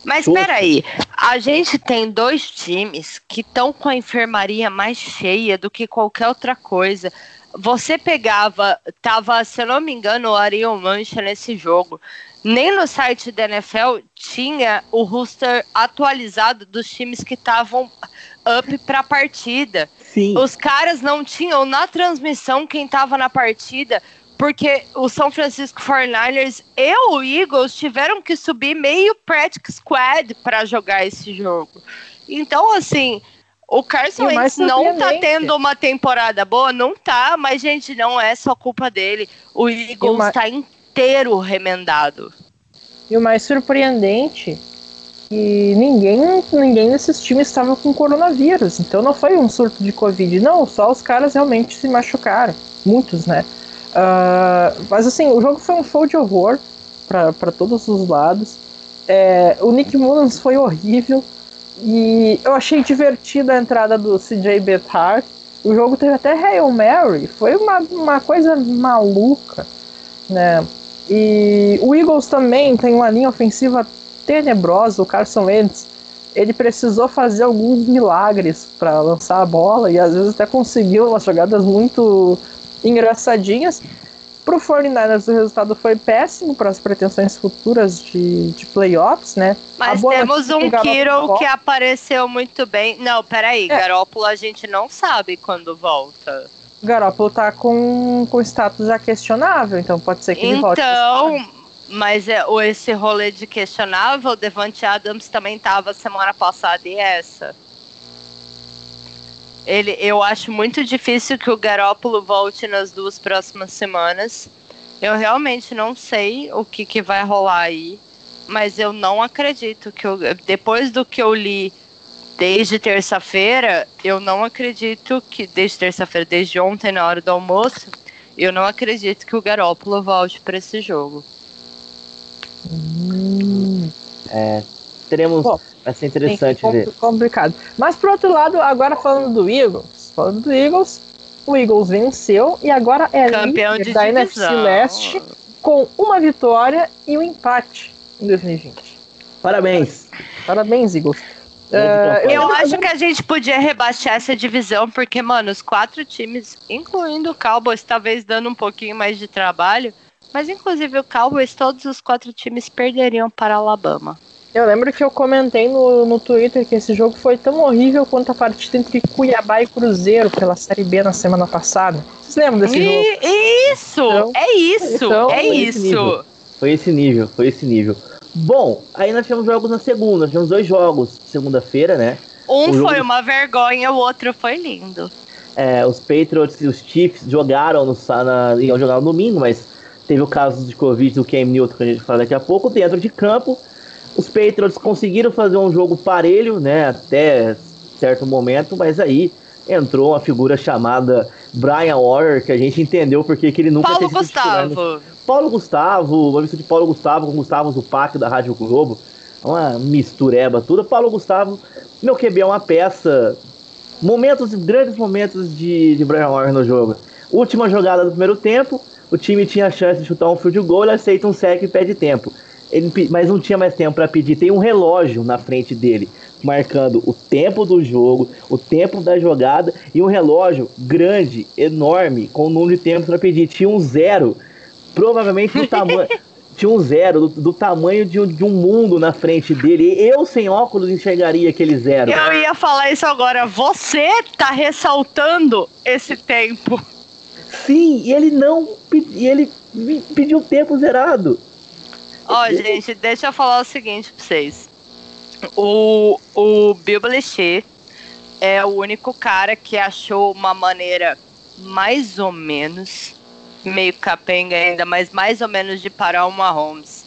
Mas peraí, a gente tem dois times que estão com a enfermaria mais cheia do que qualquer outra coisa. Você pegava, tava, se eu não me engano, o Ariel Mancha nesse jogo nem no site da NFL tinha o roster atualizado dos times que estavam up para a partida. Sim. Os caras não tinham na transmissão quem estava na partida porque o São Francisco 49ers e o Eagles tiveram que subir meio practice squad para jogar esse jogo. Então, assim, o Carson Wentz não tá tendo uma temporada boa, não tá, mas, gente, não é só culpa dele. O Eagles mais... tá inteiro remendado. E o mais surpreendente que ninguém, ninguém desses times estava com coronavírus. Então não foi um surto de Covid, não, só os caras realmente se machucaram. Muitos, né? Uh, mas assim, o jogo foi um show de horror para todos os lados. É, o Nick Mullins foi horrível. E eu achei divertida a entrada do CJ Beathard. O jogo teve até Hail Mary. Foi uma, uma coisa maluca, né? E o Eagles também tem uma linha ofensiva tenebrosa. O Carson Wentz, ele precisou fazer alguns milagres para lançar a bola e às vezes até conseguiu umas jogadas muito engraçadinhas. Para o 49ers, o resultado foi péssimo para as pretensões futuras de, de playoffs, né? Mas temos um Kiro que apareceu muito bem. Não, peraí, é. Garópolo a gente não sabe quando volta. Garópolo tá com, com status já questionável, então pode ser que ele volte. Então, mas é, esse rolê de questionável, Devante Adams também tava semana passada e essa. Ele, eu acho muito difícil que o Garópolo volte nas duas próximas semanas. Eu realmente não sei o que, que vai rolar aí, mas eu não acredito que eu, depois do que eu li desde terça-feira, eu não acredito que desde terça-feira, desde ontem na hora do almoço, eu não acredito que o Garópolo volte para esse jogo. Hum, é, teremos Bom, Vai ser interessante Sim, ver. Complicado. Mas por outro lado, agora falando do Eagles, falando do Eagles, o Eagles venceu e agora é campeão de da divisão. NFC Leste com uma vitória e um empate em 2020. Parabéns. Parabéns, Eagles. Uh, eu acho que a gente podia rebaixar essa divisão, porque, mano, os quatro times, incluindo o Cowboys, talvez dando um pouquinho mais de trabalho, mas inclusive o Cowboys, todos os quatro times perderiam para Alabama. Eu lembro que eu comentei no, no Twitter que esse jogo foi tão horrível quanto a partida entre Cuiabá e Cruzeiro pela Série B na semana passada. Vocês lembram desse e, jogo? Isso! Então, é isso! Então, é isso! Esse foi esse nível, foi esse nível. Bom, aí nós tivemos jogos na segunda, nós tivemos dois jogos segunda-feira, né? Um foi jogo... uma vergonha, o outro foi lindo. É, os Patriots e os Chiefs jogaram no, na, iam jogar no domingo, mas teve o caso de Covid do Cam Newton, que a gente fala daqui a pouco, dentro de campo. Os Patriots conseguiram fazer um jogo parelho, né, até certo momento, mas aí entrou uma figura chamada Brian Warner, que a gente entendeu porque que ele nunca Paulo Gustavo. Paulo Gustavo, uma mistura de Paulo Gustavo com Gustavo Zupac da Rádio Globo. Uma mistureba tudo. Paulo Gustavo, meu QB é uma peça. Momentos, grandes momentos de, de Brian Warner no jogo. Última jogada do primeiro tempo, o time tinha a chance de chutar um field goal, ele aceita um sec e pede tempo. Ele, mas não tinha mais tempo para pedir. Tem um relógio na frente dele, marcando o tempo do jogo, o tempo da jogada e um relógio grande, enorme, com o número de tempos para pedir. Tinha um zero, provavelmente do tamanho. tinha um zero do, do tamanho de um, de um, mundo na frente dele. Eu, sem óculos, enxergaria aquele zero. Eu ia falar isso agora. Você tá ressaltando esse tempo. Sim, e ele não. E ele pediu tempo zerado. Ó, oh, gente, deixa eu falar o seguinte pra vocês. O, o Bill Belichick é o único cara que achou uma maneira mais ou menos, meio capenga ainda, mas mais ou menos de parar o Mahomes.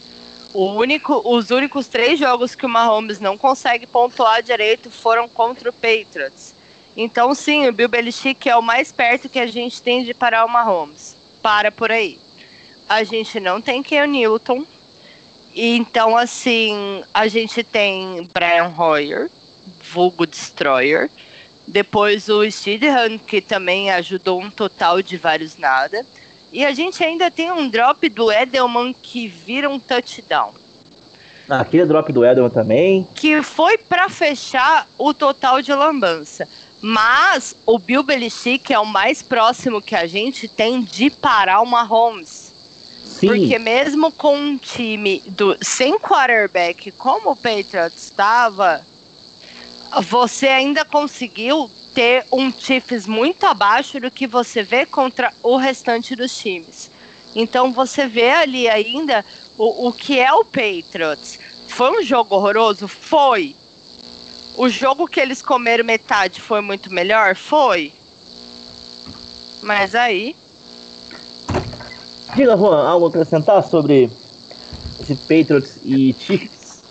O único, os únicos três jogos que o Mahomes não consegue pontuar direito foram contra o Patriots. Então, sim, o Bill Belichick é o mais perto que a gente tem de parar o Mahomes. Para por aí. A gente não tem Ken Newton, então, assim, a gente tem Brian Hoyer, vulgo Destroyer. Depois o Steedham, que também ajudou um total de vários nada. E a gente ainda tem um drop do Edelman que vira um touchdown. Ah, aquele drop do Edelman também. Que foi para fechar o total de lambança. Mas o Bill Belichick é o mais próximo que a gente tem de parar o Mahomes. Sim. Porque mesmo com um time do, sem quarterback como o Patriots estava, você ainda conseguiu ter um Chiefs muito abaixo do que você vê contra o restante dos times. Então você vê ali ainda o, o que é o Patriots. Foi um jogo horroroso? Foi. O jogo que eles comeram metade foi muito melhor? Foi. Mas aí. Diga, Juan, algo a acrescentar sobre esse Patriots e Chiefs?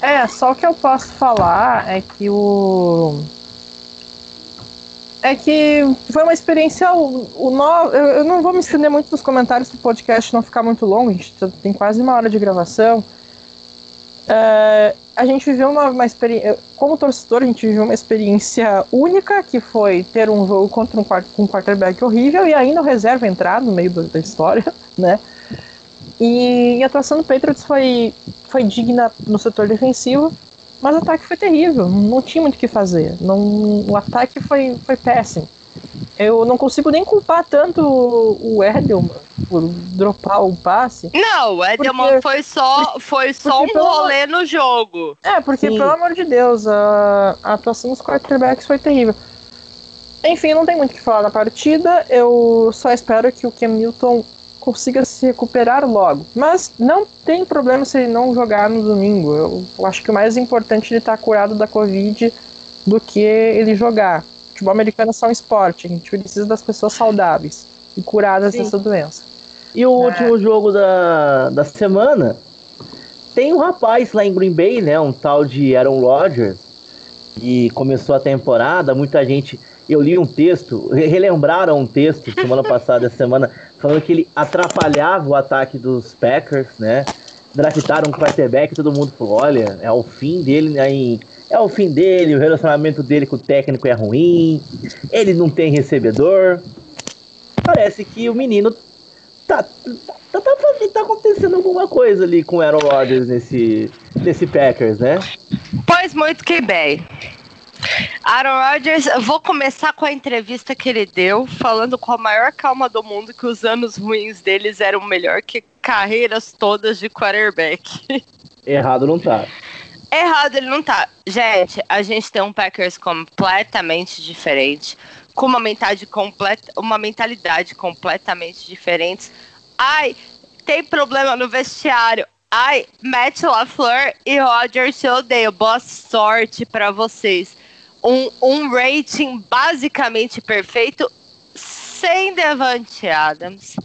É, só o que eu posso falar é que o é que foi uma experiência. O, o no, eu, não vou me estender muito nos comentários do podcast, não ficar muito longo, a gente tá, tem quase uma hora de gravação. É, a gente viveu uma, uma experiência. Como torcedor, a gente viveu uma experiência única, que foi ter um jogo contra um, um quarterback horrível e ainda o reserva entrar no meio da história, né? E, e a atuação do Patriots foi, foi digna no setor defensivo. Mas o ataque foi terrível, não tinha muito o que fazer. Não, o ataque foi, foi péssimo. Eu não consigo nem culpar tanto o Edelman por dropar o passe. Não, o Edelman porque, foi só, foi só um rolê no jogo. É, porque, Sim. pelo amor de Deus, a, a atuação dos quarterbacks foi terrível. Enfim, não tem muito o que falar da partida. Eu só espero que o Cam Newton consiga se recuperar logo. Mas não tem problema se ele não jogar no domingo. Eu acho que o mais importante é ele estar tá curado da Covid do que ele jogar. O futebol americano é só um esporte, a gente precisa das pessoas saudáveis e curadas Sim. dessa doença. E o é. último jogo da, da semana tem um rapaz lá em Green Bay, né? Um tal de Aaron Rodgers, que começou a temporada, muita gente eu li um texto, relembraram um texto semana passada, essa semana, falando que ele atrapalhava o ataque dos Packers, né? Draftaram um quarterback e todo mundo falou: olha, é o fim dele aí. Né, é o fim dele, o relacionamento dele com o técnico é ruim, ele não tem recebedor. Parece que o menino tá, tá, tá, tá, tá acontecendo alguma coisa ali com o Aaron Rodgers nesse, nesse Packers, né? Pois muito que bem. Aaron Rodgers, vou começar com a entrevista que ele deu, falando com a maior calma do mundo que os anos ruins deles eram melhor que carreiras todas de quarterback. Errado não tá. Errado ele não tá. Gente, a gente tem um Packers completamente diferente, com uma mentalidade, uma mentalidade completamente diferente. Ai, tem problema no vestiário. Ai, Matt LaFleur e Roger se odeiam. Boa sorte para vocês um, um rating basicamente perfeito, sem Devante Adams,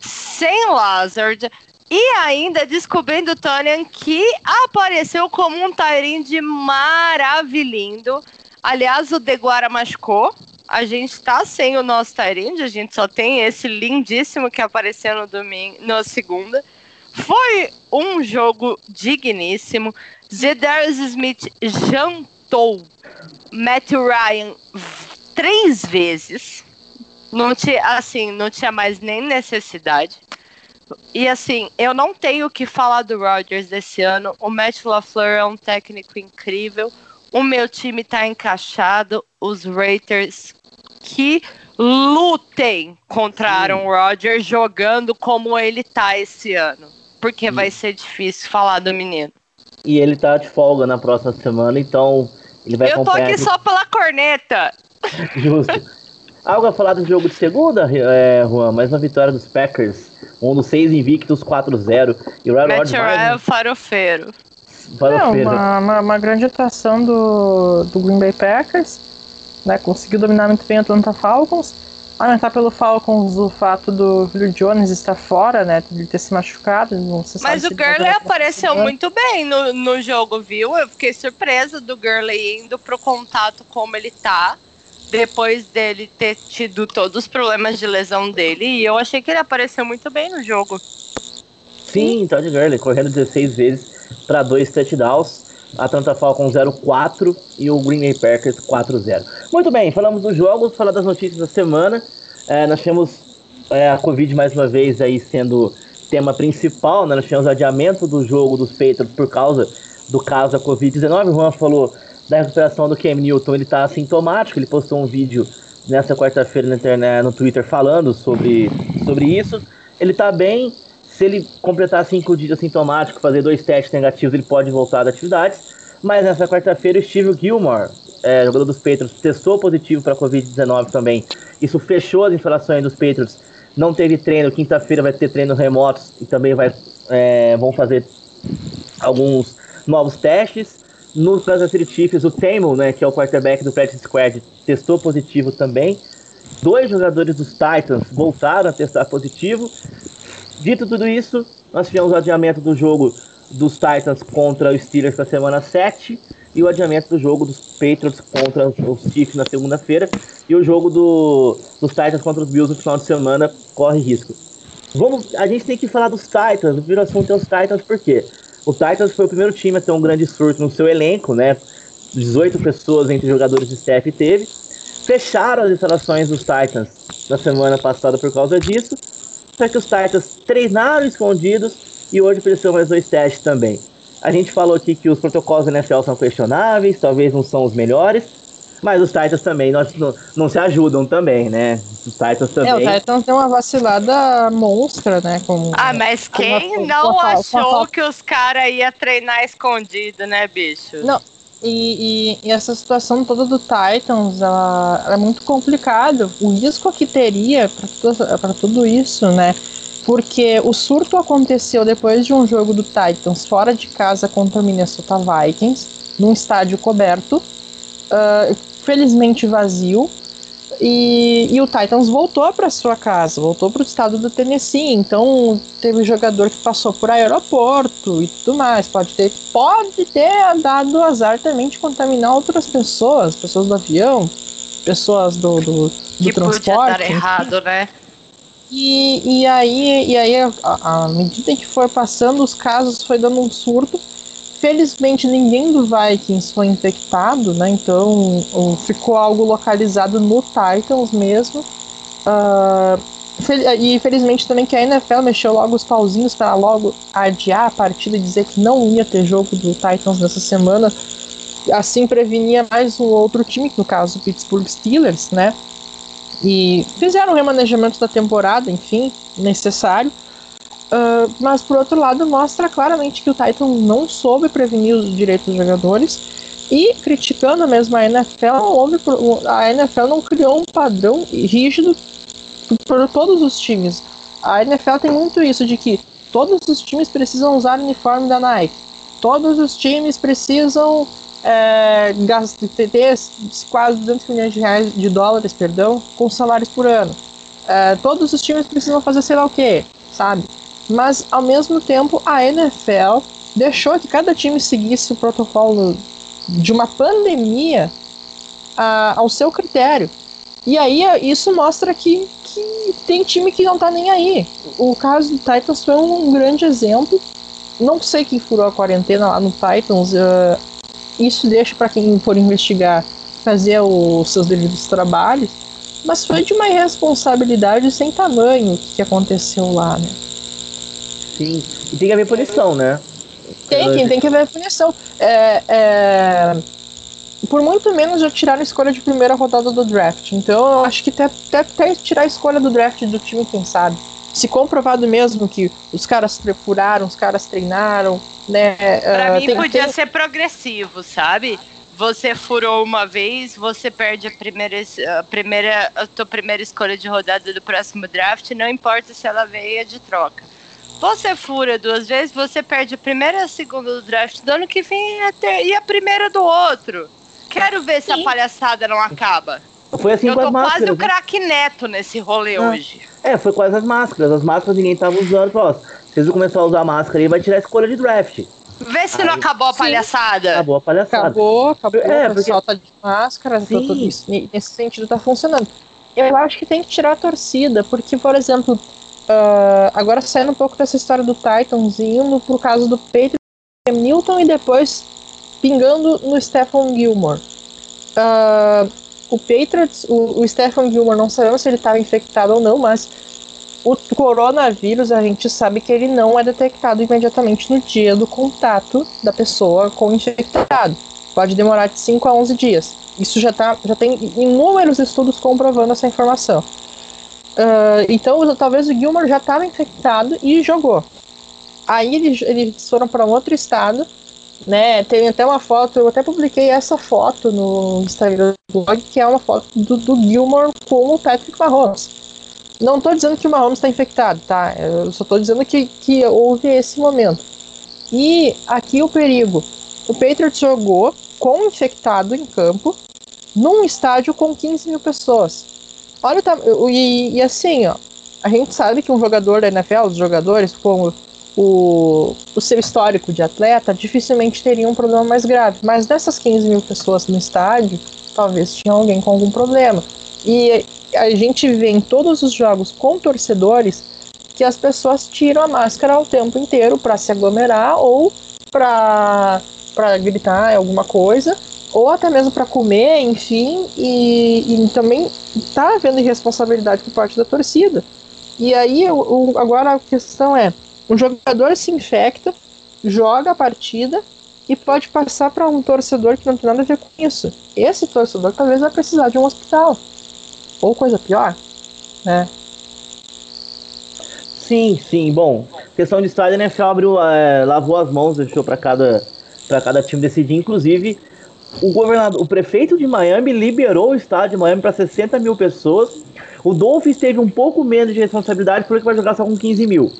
sem Lazard, e ainda descobrindo o Tonian que apareceu como um Tyrande maravilhindo. Aliás, o Deguara machucou. A gente tá sem o nosso Tyrande, a gente só tem esse lindíssimo que apareceu no domingo, na segunda. Foi um jogo digníssimo. Zedarius Smith jantou Matthew Ryan três vezes. Não tinha, assim, não tinha mais nem necessidade. E assim, eu não tenho o que falar do Rodgers desse ano. O Matt LaFleur é um técnico incrível. O meu time tá encaixado. Os Raiders que lutem contra Aaron Rodgers jogando como ele tá esse ano. Porque vai ser difícil falar do menino. E ele tá de folga na próxima semana, então ele vai Eu tô aqui só pela corneta. Justo. Algo a falar do jogo de segunda, é, Juan? Mais uma vitória dos Packers. Um dos seis invictos, 4-0. E o Ryan Rodgers é farofeiro. farofeiro. É, uma, uma, uma, grande atuação do, do Green Bay Packers. Né, conseguiu dominar muito bem a Atlanta Falcons. Aumentar pelo Falcons o fato do Julio Jones estar fora, né? De ter se machucado. Não se Mas o Gurley apareceu muito bem no, no jogo, viu? Eu fiquei surpresa do Gurley indo pro contato como ele tá. Depois dele ter tido todos os problemas de lesão dele. E eu achei que ele apareceu muito bem no jogo. Sim, Todd Gurley correndo 16 vezes para dois touchdowns. Atlanta Falcons 0-4 e o Green Bay Packers 4-0. Muito bem, falamos dos jogos, falar das notícias da semana. É, nós temos é, a Covid mais uma vez aí sendo tema principal, né? Nós tivemos adiamento do jogo dos Patriots por causa do caso da Covid-19. O Juan falou da recuperação do Cam Newton, ele está assintomático, ele postou um vídeo nessa quarta-feira na internet, no Twitter falando sobre, sobre isso. Ele está bem, se ele completar cinco dias assintomático, fazer dois testes negativos, ele pode voltar às atividades. Mas nessa quarta-feira, o Steve Gilmore, é, jogador dos Patriots, testou positivo para a Covid-19 também. Isso fechou as instalações dos Patriots não teve treino, quinta-feira vai ter treino remotos e também vai, é, vão fazer alguns novos testes. No Kansas City Chiefs, o Tamo, né, que é o quarterback do practice squad, testou positivo também. Dois jogadores dos Titans voltaram a testar positivo. Dito tudo isso, nós tivemos o adiamento do jogo dos Titans contra os Steelers na semana 7 e o adiamento do jogo dos Patriots contra os Chiefs na segunda-feira e o jogo do, dos Titans contra os Bills no final de semana corre risco. Vamos, a gente tem que falar dos Titans, o assunto é os Titans, por quê? O Titans foi o primeiro time a ter um grande surto no seu elenco, né? 18 pessoas entre jogadores de staff teve. Fecharam as instalações dos Titans na semana passada por causa disso. Só que os Titans treinaram escondidos e hoje precisam mais dois testes também. A gente falou aqui que os protocolos da NFL são questionáveis, talvez não são os melhores, mas os Titans também nós, não, não se ajudam também, né? Os Titans também. É, o Titans tem uma vacilada monstra, né? Com, ah, mas quem uma, não achou que os caras iam treinar escondido, né, bicho? Não. E, e, e, essa situação toda do Titans ela, ela é muito complicada. O risco que teria para tudo, tudo isso, né? porque o surto aconteceu depois de um jogo do Titans fora de casa contra o Minnesota Vikings, num estádio coberto, uh, felizmente vazio, e, e, o Titans voltou para sua casa, voltou para o estado do Tennessee. Então teve jogador que passou por aeroporto e tudo mais. Pode ter, pode ter dado azar também de contaminar outras pessoas, pessoas do avião, pessoas do, do, do que transporte. Podia dar errado, né? E, e aí, e aí à medida que foi passando os casos, foi dando um surto. Felizmente ninguém do Vikings foi infectado, né? Então ficou algo localizado no Titans mesmo. Uh, e felizmente também que a NFL mexeu logo os pauzinhos para logo adiar a partida e dizer que não ia ter jogo do Titans nessa semana. Assim prevenia mais um outro time, no caso o Pittsburgh Steelers, né? E fizeram o remanejamento da temporada, enfim, necessário. Uh, mas por outro lado mostra claramente que o Titan não soube prevenir os direitos dos jogadores e criticando mesmo a NFL, houve, a NFL não criou um padrão rígido para todos os times. A NFL tem muito isso de que todos os times precisam usar o uniforme da Nike, todos os times precisam é, ter quase 200 milhões de reais de dólares, perdão, com salários por ano. É, todos os times precisam fazer sei lá o que, sabe? Mas ao mesmo tempo a NFL deixou que cada time seguisse o protocolo de uma pandemia a, ao seu critério. E aí isso mostra que, que tem time que não tá nem aí. O caso do Titans foi um grande exemplo. Não sei quem furou a quarentena lá no Titans. Uh, isso deixa para quem for investigar fazer os seus devidos trabalhos, mas foi de uma irresponsabilidade sem tamanho que aconteceu lá, né? Sim, e tem que haver punição, né? Tem, que, tem que haver punição. É, é, por muito menos já tiraram a escolha de primeira rodada do draft. Então eu acho que até, até, até tirar a escolha do draft do time, quem sabe. Se comprovado mesmo que os caras furaram, os caras treinaram, né? Pra uh, mim tem, podia tem... ser progressivo, sabe? Você furou uma vez, você perde a primeira, a primeira, a tua primeira escolha de rodada do próximo draft, não importa se ela veio de troca. Você fura duas vezes, você perde a primeira e a segunda do draft do ano que vem e a, ter, e a primeira do outro. Quero ver Sim. se a palhaçada não acaba. Foi assim Eu com as máscaras. Eu tô quase o craque neto nesse rolê ah. hoje. É, foi quase as máscaras. As máscaras ninguém tava usando. Falou, vocês vão começar a usar máscara e vai tirar a escolha de draft. Vê se Aí, não acabou a palhaçada. Acabou a palhaçada. Acabou, acabou. É, o pessoal porque... tá de máscara, tá tudo isso, nesse sentido tá funcionando. Eu acho que tem que tirar a torcida, porque, por exemplo, uh, agora saindo um pouco dessa história do Titans indo pro caso do Patriots, Newton e depois pingando no Stephen Gilmore. Uh, o Patriots, o, o Stephen Gilmore, não sabemos se ele estava infectado ou não, mas o coronavírus, a gente sabe que ele não é detectado imediatamente no dia do contato da pessoa com o infectado. Pode demorar de 5 a 11 dias. Isso já, tá, já tem inúmeros estudos comprovando essa informação. Uh, então, talvez o Gilmore já estava infectado e jogou. Aí eles, eles foram para um outro estado, né? Tem até uma foto, eu até publiquei essa foto no Instagram do blog, que é uma foto do, do Gilmore com o Patrick Mahomes Não estou dizendo que o Mahomes está infectado, tá? Eu só estou dizendo que, que houve esse momento. E aqui o perigo. O Patriots jogou com infectado em campo, num estádio com 15 mil pessoas. Olha o e, e assim, ó, a gente sabe que um jogador da NFL, os jogadores, como o, o seu histórico de atleta, dificilmente teria um problema mais grave. Mas dessas 15 mil pessoas no estádio, talvez tinha alguém com algum problema. E a gente vê em todos os jogos com torcedores que as pessoas tiram a máscara o tempo inteiro para se aglomerar ou para gritar alguma coisa ou até mesmo para comer, enfim, e, e, também tá havendo irresponsabilidade por parte da torcida. E aí, o, agora a questão é: um jogador se infecta, joga a partida e pode passar para um torcedor que não tem nada a ver com isso. Esse torcedor talvez vai precisar de um hospital. Ou coisa pior, né? Sim, sim. Bom, questão de estádio, né? Abriu, é, lavou as mãos, deixou para cada, cada time decidir. Inclusive, o governador, o prefeito de Miami liberou o estádio de Miami para 60 mil pessoas. O Dolphins teve um pouco menos de responsabilidade porque vai jogar só com 15 mil.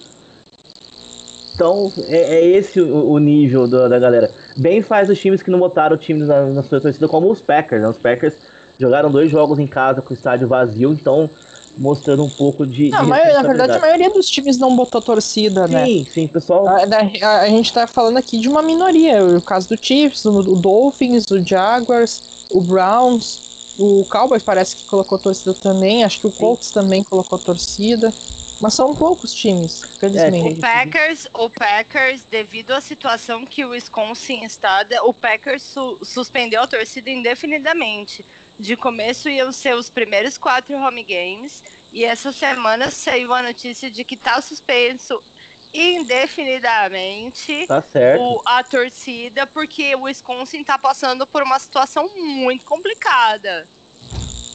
Então, é, é esse o, o nível do, da galera. Bem faz os times que não botaram times na, na sua torcida, como os Packers. Né? Os Packers jogaram dois jogos em casa com o estádio vazio, então mostrando um pouco de. Não, de mas, na verdade, a maioria dos times não botou torcida, sim, né? Sim, sim, pessoal. A, a, a, gente tá falando aqui de uma minoria. O caso do Chiefs, o, o Dolphins, o Jaguars, o Browns, o Cowboys parece que colocou torcida também. Acho que o Colts sim. também colocou torcida. Mas são poucos times, felizmente. É, o Packers, o Packers, devido à situação que o Wisconsin está, o Packers su suspendeu a torcida indefinidamente. De começo iam ser os primeiros quatro home games, e essa semana saiu a notícia de que está suspenso indefinidamente tá o, a torcida, porque o Wisconsin está passando por uma situação muito complicada.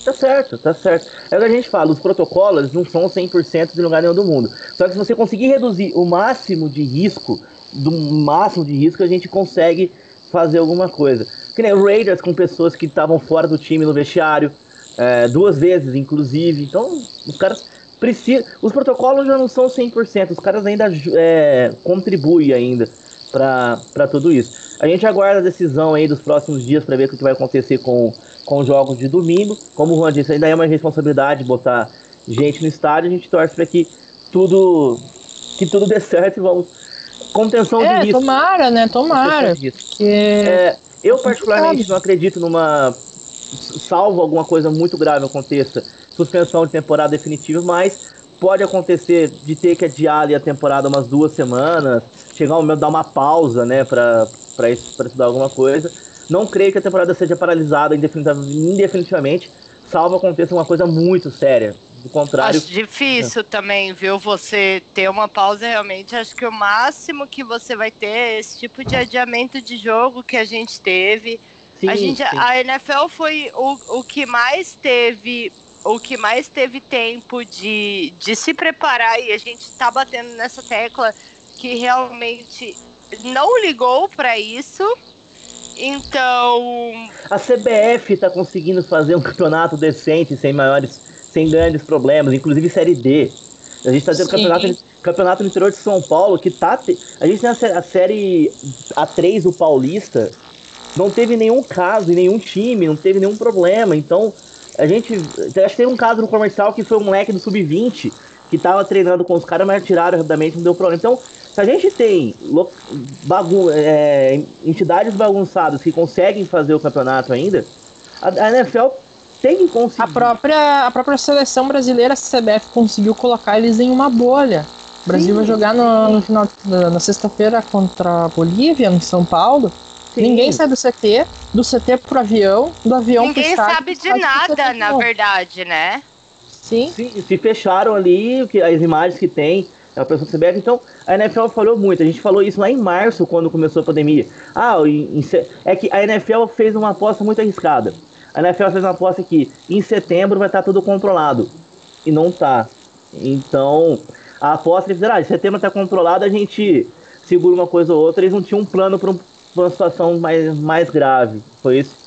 Tá certo, tá certo. É o que a gente fala, os protocolos não são 100% de lugar nenhum do mundo. Só que se você conseguir reduzir o máximo de risco, do máximo de risco, a gente consegue fazer alguma coisa. Que nem o Raiders com pessoas que estavam fora do time no vestiário, é, duas vezes, inclusive. Então, os caras precisam. Os protocolos já não são 100%, os caras ainda é, contribuem ainda para tudo isso. A gente aguarda a decisão aí dos próximos dias para ver o que vai acontecer com com jogos de domingo. Como o Juan disse, ainda é uma responsabilidade botar gente no estádio. A gente torce para que tudo que tudo dê certo e vamos. Contenção é, de risco. Tomara, né? Tomara. Que... É, eu, particularmente, não acredito numa. Salvo alguma coisa muito grave aconteça, suspensão de temporada definitiva, mas pode acontecer de ter que adiar ali a temporada umas duas semanas, chegar o momento de dar uma pausa, né, para estudar alguma coisa. Não creio que a temporada seja paralisada indefinitivamente, salvo aconteça uma coisa muito séria. Do contrário. Acho difícil é. também, viu? Você ter uma pausa realmente. Acho que o máximo que você vai ter é esse tipo de adiamento de jogo que a gente teve. Sim, a, gente, sim. a NFL foi o, o que mais teve o que mais teve tempo de, de se preparar e a gente tá batendo nessa tecla que realmente não ligou para isso então. A CBF está conseguindo fazer um campeonato decente, sem maiores, sem grandes problemas, inclusive Série D. A gente está tendo campeonato, campeonato no interior de São Paulo que tá. A gente tem a, a série A3 do Paulista. Não teve nenhum caso em nenhum time, não teve nenhum problema. Então, a gente. Acho que teve um caso no comercial que foi um moleque do Sub-20 que tava treinando com os caras, mas tiraram rapidamente, não deu problema. Então, se a gente tem bagun é, entidades bagunçadas que conseguem fazer o campeonato ainda, a, a NFL tem que conseguir. A própria, a própria seleção brasileira, a CBF, conseguiu colocar eles em uma bolha. O Brasil Sim. vai jogar no, no final na sexta-feira contra a Bolívia, no São Paulo. Sim. Ninguém sai do CT, do CT pro avião, do avião Ninguém pro Ninguém sabe de nada, na verdade, né? Sim. Sim. Se fecharam ali, as imagens que tem é a pessoa do CBF. Então, a NFL falou muito. A gente falou isso lá em março, quando começou a pandemia. Ah, é que a NFL fez uma aposta muito arriscada. A NFL fez uma aposta que em setembro vai estar tudo controlado. E não tá. Então, a aposta eles fizeram, ah, em setembro está controlado, a gente segura uma coisa ou outra. Eles não tinham um plano para uma situação mais, mais grave. Foi isso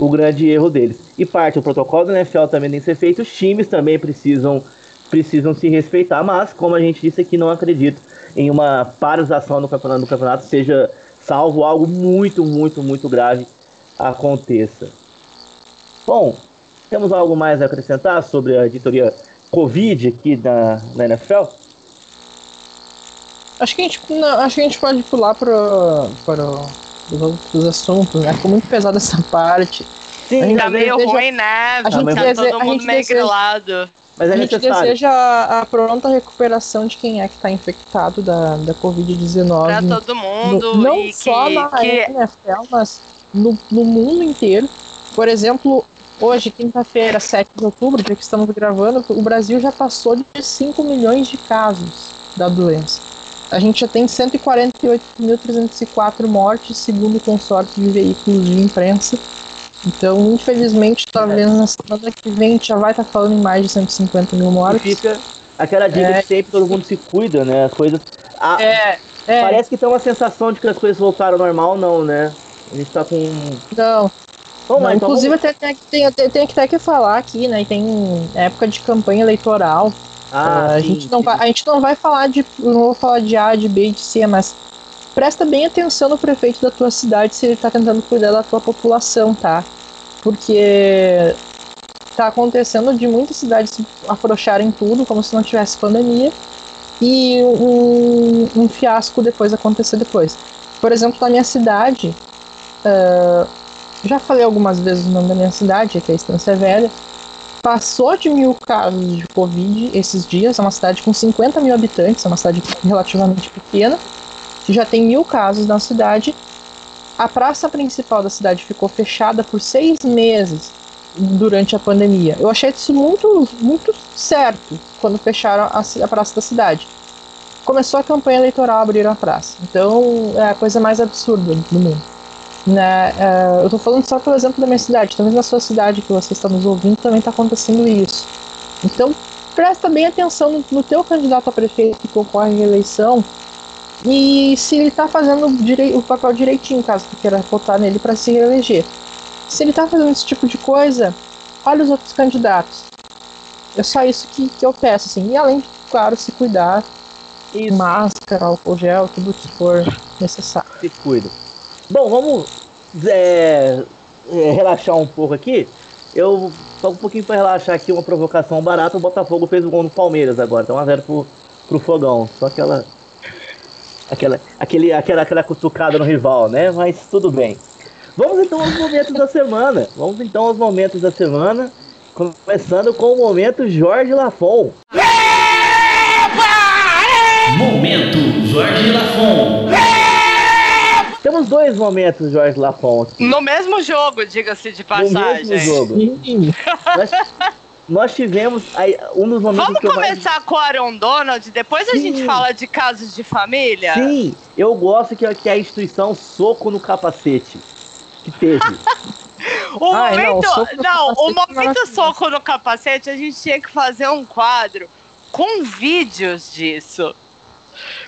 o grande erro deles. E parte do protocolo da NFL também tem que ser feito. Os times também precisam precisam se respeitar, mas, como a gente disse aqui, não acredito em uma paralisação no campeonato, no campeonato seja salvo algo muito, muito, muito grave aconteça. Bom, temos algo mais a acrescentar sobre a editoria Covid aqui da, da NFL? Acho que a gente, não, acho que a gente pode pular para, para os outros assuntos, né? Ficou muito pesada essa parte. Sim, tá meio deseja, ruim, né? A gente tá deseja, todo mundo meio grilado. Mas é a gente deseja a, a, pronta recuperação de quem é que está infectado da, da Covid-19. Para todo mundo. No, não só que, na que... NFL, mas no, no mundo inteiro. Por exemplo, hoje, quinta-feira, 7 de outubro, dia que estamos gravando, o Brasil já passou de 5 milhões de casos da doença. A gente já tem 148.304 mortes, segundo o consórcio de veículos de imprensa. Então, infelizmente, talvez na semana que vem a gente já vai estar falando em mais de 150 mil mortes. E fica aquela dica é, de sempre todo mundo se cuida, né? As coisas. A, é, é. Parece que tem uma sensação de que as coisas voltaram ao normal, não, né? A gente tá com. Não. Vamos lá, então inclusive, vamos... tem, tem, tem, até que falar aqui, né? Tem época de campanha eleitoral. Ah, uh, a, gente não vai, a gente não vai falar de. Não vou falar de A, de B e de C, mas presta bem atenção no prefeito da tua cidade se ele tá tentando cuidar da tua população, tá? Porque tá acontecendo de muitas cidades afrouxarem tudo, como se não tivesse pandemia, e um, um fiasco depois acontecer depois. Por exemplo, na minha cidade, uh, já falei algumas vezes o nome da minha cidade, que é Estância Velha, passou de mil casos de Covid esses dias, é uma cidade com 50 mil habitantes, é uma cidade relativamente pequena, já tem mil casos na cidade. A praça principal da cidade ficou fechada por seis meses durante a pandemia. Eu achei isso muito, muito certo quando fecharam a, a praça da cidade. Começou a campanha eleitoral, abriram a praça. Então é a coisa mais absurda do mundo. Né? Uh, eu estou falando só pelo exemplo da minha cidade, talvez na sua cidade que você está nos ouvindo também está acontecendo isso. Então presta bem atenção no, no teu candidato a prefeito que concorre à reeleição e se ele está fazendo o papel direitinho, caso tu queira votar nele para se reeleger. Se ele está fazendo esse tipo de coisa, olha os outros candidatos. É só isso que, que eu peço, assim. E além de, claro, se cuidar, isso. máscara, álcool gel, tudo que for necessário. Se cuida. Bom, vamos é, é, relaxar um pouco aqui. Eu, só um pouquinho para relaxar aqui, uma provocação barata. O Botafogo fez o gol no Palmeiras agora, então 1x0 pro, pro Fogão. Só aquela. Aquela, aquele, aquela, aquela cutucada no rival, né? Mas tudo bem. Vamos então aos momentos da semana. Vamos então aos momentos da semana. Começando com o momento Jorge Lafon. Momento Jorge Lafon. Temos dois momentos, Jorge Lafon. No mesmo jogo, diga-se de passagem. No mesmo jogo. nós, nós, tivemos aí, um dos momentos Vamos que começar mais... com o Aaron Donald, depois a Sim. gente fala de casos de família? Sim, eu gosto que, que a instituição soco no capacete que teve. o Ai, momento, não, não o momento soco no capacete, a gente tinha que fazer um quadro com vídeos disso.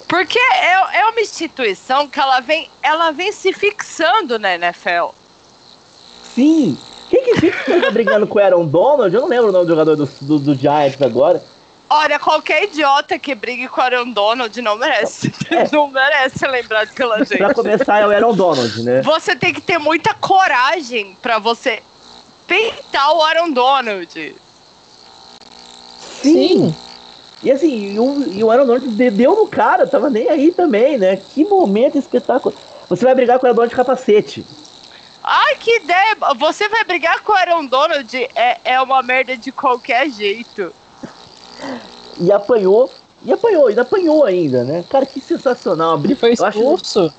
Porque é, é uma instituição que ela vem, ela vem se fixando na NFL. Sim. Quem que fica brigando com o Aaron Donald? Eu não lembro o nome do jogador do, do, do Giants agora. Olha, qualquer idiota que brigue com o Aaron Donald não merece. É. Não merece lembrar daquela gente. pra começar, é o Aaron Donald, né? Você tem que ter muita coragem pra você peitar o Aaron Donald. Sim. Sim. E assim, o, e o Aaron Donald deu no cara, tava nem aí também, né? Que momento espetacular. Você vai brigar com o Aaron Donald de capacete. Ai, que ideia! Você vai brigar com o Aaron Donald é, é uma merda de qualquer jeito. E apanhou, e apanhou, ainda apanhou ainda, né? Cara, que sensacional. Ele foi expulso? Acho...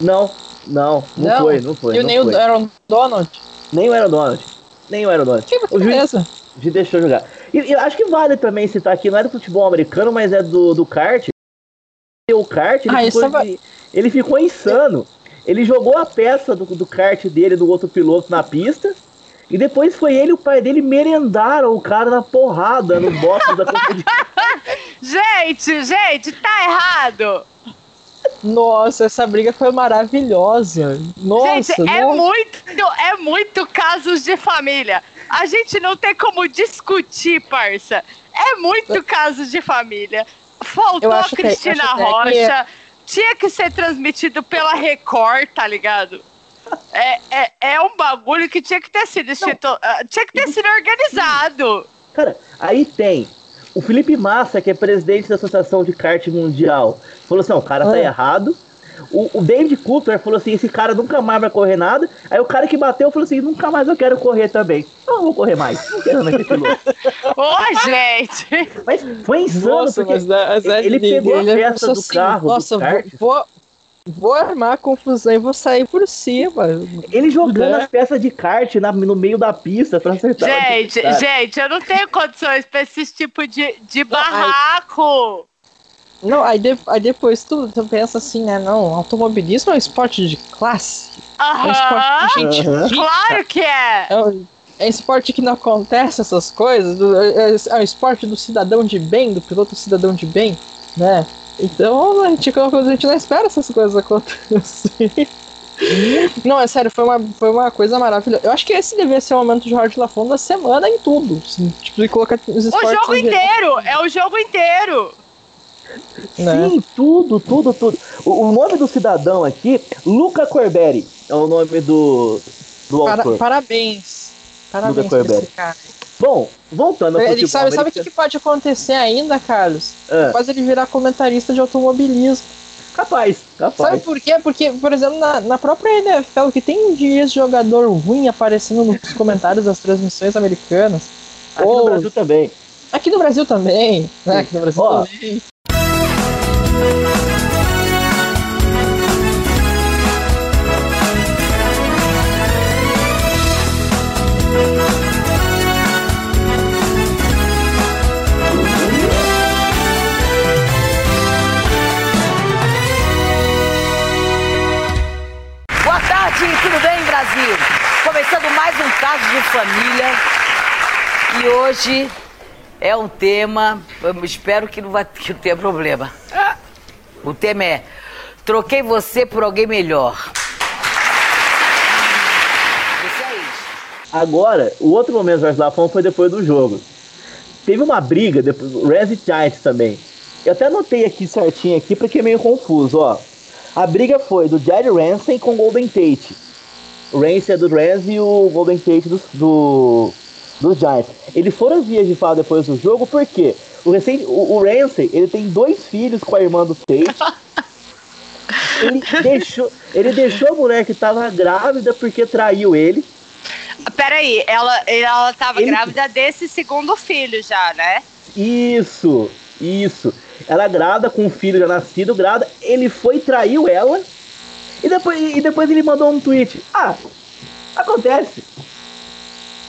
Não, não, não, não, foi, não foi. E nem foi. o Aaron Donald? Nem o Aaron Donald. Nem o Aaron Donald. Que o juiz, juiz deixou jogar. E, e, acho que vale também citar aqui, não é do futebol americano, mas é do, do kart. O kart, ele, ah, ficou, vai... ele ficou insano. Ele jogou a peça do, do kart dele, do outro piloto, na pista. E depois foi ele e o pai dele merendaram o cara na porrada no box da Gente, gente, tá errado! Nossa, essa briga foi maravilhosa. Nossa, gente, é muito, é muito casos de família. A gente não tem como discutir, parça. é muito caso de família. Faltou a Cristina que, Rocha. Tinha que ser transmitido pela Record, tá ligado? É, é, é um bagulho que tinha que ter sido. Ah, tinha que ter sido organizado. Cara, aí tem o Felipe Massa, que é presidente da Associação de Kart Mundial, falou assim: o cara tá é. errado. O, o, David Cooper falou assim: esse cara nunca mais vai correr nada. Aí o cara que bateu falou assim: nunca mais eu quero correr também. Eu não vou correr mais. Não quero mais esse piloto. Ô, gente! Mas foi insano, Nossa, porque mas, é, ele pegou a peça do assim, carro. Nossa, do vou, Vou armar confusão e vou sair por cima. Ele jogando é. as peças de kart na, no meio da pista pra acertar. Gente, gente, eu não tenho condições pra esse tipo de, de barraco. Não, aí, de, aí depois tu, tu pensa assim, né? Não, automobilismo é um esporte de classe. Aham, é um esporte de gente rica. Claro que é. É um, é um esporte que não acontece essas coisas. É, é um esporte do cidadão de bem, do piloto cidadão de bem, né? Então, a gente, a gente não espera essas coisas acontecerem. Não, é sério, foi uma, foi uma coisa maravilhosa. Eu acho que esse deveria ser o momento de Jorge Lafon da semana em tudo. Assim, tipo, de colocar os O jogo inteiro! É o jogo inteiro! Né? Sim, tudo, tudo, tudo. O, o, nome do cidadão aqui, Luca Corberi, é o nome do, do Para, autor. Parabéns. Parabéns Luca Corberi. cara. Bom, voltando ao ele sabe, sabe o que, que pode acontecer ainda, Carlos? É. Quase ele virar comentarista de automobilismo. Capaz, capaz. Sabe por quê? Porque, por exemplo, na, na própria NFL, que tem dias jogador ruim aparecendo nos comentários das transmissões americanas. Aqui ou... no Brasil também. Aqui no Brasil também, né? Aqui no Brasil oh, também. Brasil? Começando mais um caso de família. E hoje é um tema, eu espero que não vai que não tenha problema. O tema é Troquei você por alguém melhor. É. Agora, o outro momento do Lafon foi depois do jogo. Teve uma briga, depois, Rez e Giants também. Eu até anotei aqui certinho aqui porque é meio confuso, ó. A briga foi do Jerry Ransom com Golden Tate. O Ramsey é do Rams e o Golden Tate do, do, do Giants. Eles foram vias de falar depois do jogo, porque o, recente, o, o Ramsey, ele tem dois filhos com a irmã do Tate. ele, deixou, ele deixou a mulher que tava grávida porque traiu ele. Peraí, ela, ela tava ele... grávida desse segundo filho já, né? Isso, isso. Ela grávida com o filho já nascido, grávida. Ele foi traiu ela e depois, e depois ele mandou um tweet. Ah, acontece.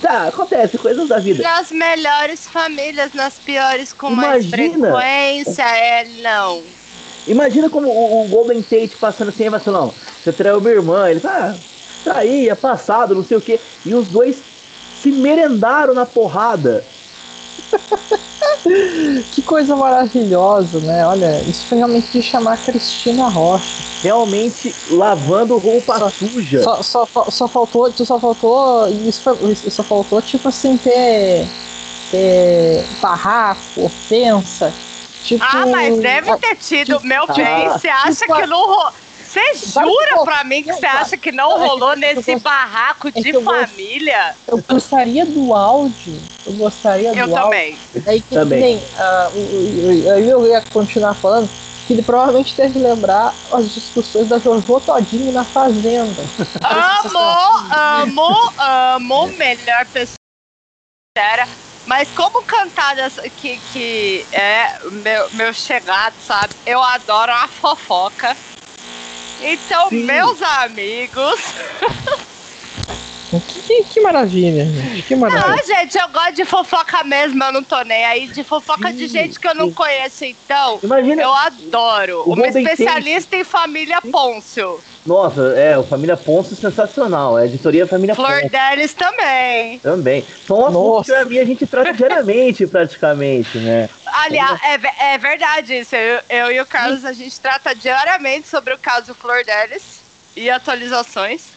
Tá, acontece, coisas da vida. Nas melhores famílias, nas piores com Imagina, mais frequência, é não. Imagina como o, o Golden Tate passando assim, mas não, você traiu minha irmã, ele ah, traía, passado, não sei o que. E os dois se merendaram na porrada. que coisa maravilhosa, né? Olha, isso foi realmente de chamar Cristina Rocha. Realmente lavando roupa só, suja. Só, só, só faltou, só faltou, isso, isso só faltou, tipo assim, ter, ter barraco, ofensa. Tipo, ah, mas deve ter tido, tipo, meu bem, você acha tipo, que não você jura pra mim que você acha que não rolou nesse barraco de família? Eu gostaria do áudio. Eu gostaria do áudio. Eu também. Aí que também. uh, eu ia continuar falando que ele provavelmente deve lembrar as discussões da Jojo Todinho na Fazenda. Amo, amo, amo, melhor pessoa. Mas como cantadas que, que é meu, meu chegado, sabe? Eu adoro a fofoca. Então, Sim. meus amigos. Que, que, maravilha, gente. Que maravilha. Não, gente, eu gosto de fofoca mesmo, eu não tô nem aí. De fofoca sim, de gente que eu não conheço, então. Imagina. Eu adoro. Uma especialista em família Pôncio. Nossa, é, o Família Ponce é sensacional. É a editoria Família Flor Ponce. Delis também. Também. São assuntos que a gente trata diariamente, praticamente, né? Aliás, é, é verdade isso. Eu, eu e o Carlos, a gente trata diariamente sobre o caso Flor Delis e atualizações.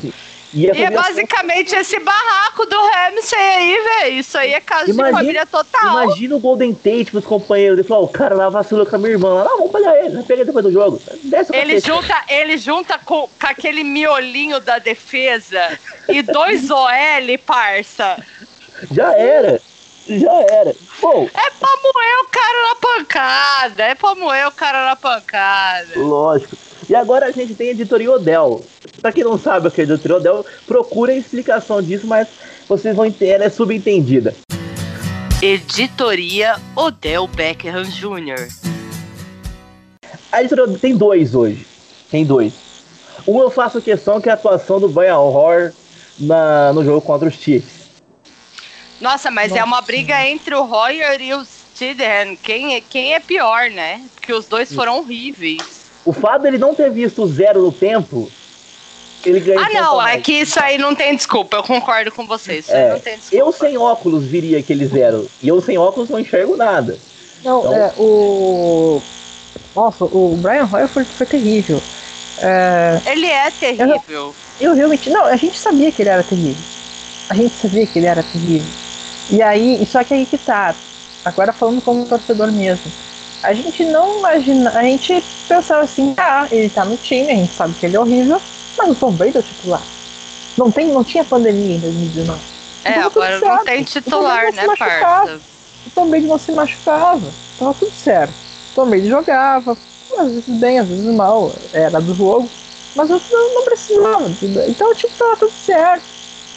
Sim. E, e é basicamente esse barraco do Ramsey aí, velho. Isso aí é caso imagina, de família total. Imagina o Golden Tate pros companheiros. Ele falou: o cara lá vacilou com a minha irmã. Lá, vamos pegar ele, pega ele depois do jogo. ele junta, ele junta com, com aquele miolinho da defesa e dois OL, parça. Já era. Já era. Bom, é pra moer o cara na pancada. É pra moer o cara na pancada. Lógico. E agora a gente tem a editoria Odell. Pra quem não sabe o que é a editoria Odell, procura a explicação disso, mas vocês vão entender, ela é subentendida. Editoria Odell Beckham Jr. A editoria tem dois hoje. Tem dois. Um eu faço questão que é a atuação do Brian Horror na, no jogo contra os Chiefs. Nossa, mas Nossa. é uma briga entre o Royer e o Stidham. Quem, é, quem é pior, né? Porque os dois foram horríveis. O fato dele não ter visto zero no tempo, ele ganha. Ah, não, é que isso aí não tem desculpa, eu concordo com vocês. É, eu sem óculos viria aquele zero. E eu sem óculos não enxergo nada. Não, então... é, o. Nossa, o Brian Hoyer foi, foi terrível. É... Ele é terrível. Eu, eu, realmente. Não, a gente sabia que ele era terrível. A gente sabia que ele era terrível. E aí, só que aí que tá. Agora falando como torcedor mesmo a gente não imagina, a gente pensava assim, ah, ele tá no time, a gente sabe que ele é horrível, mas o Tom Brady é o titular. Não, tem, não tinha pandemia em 2019. É, então, agora não tem titular, né, parça? O Tom Brady não se machucava, tava tudo certo. O Tom Brady jogava, às vezes bem, às vezes mal, era do jogo, mas eu não, não precisava. Então, tipo, tava tudo certo.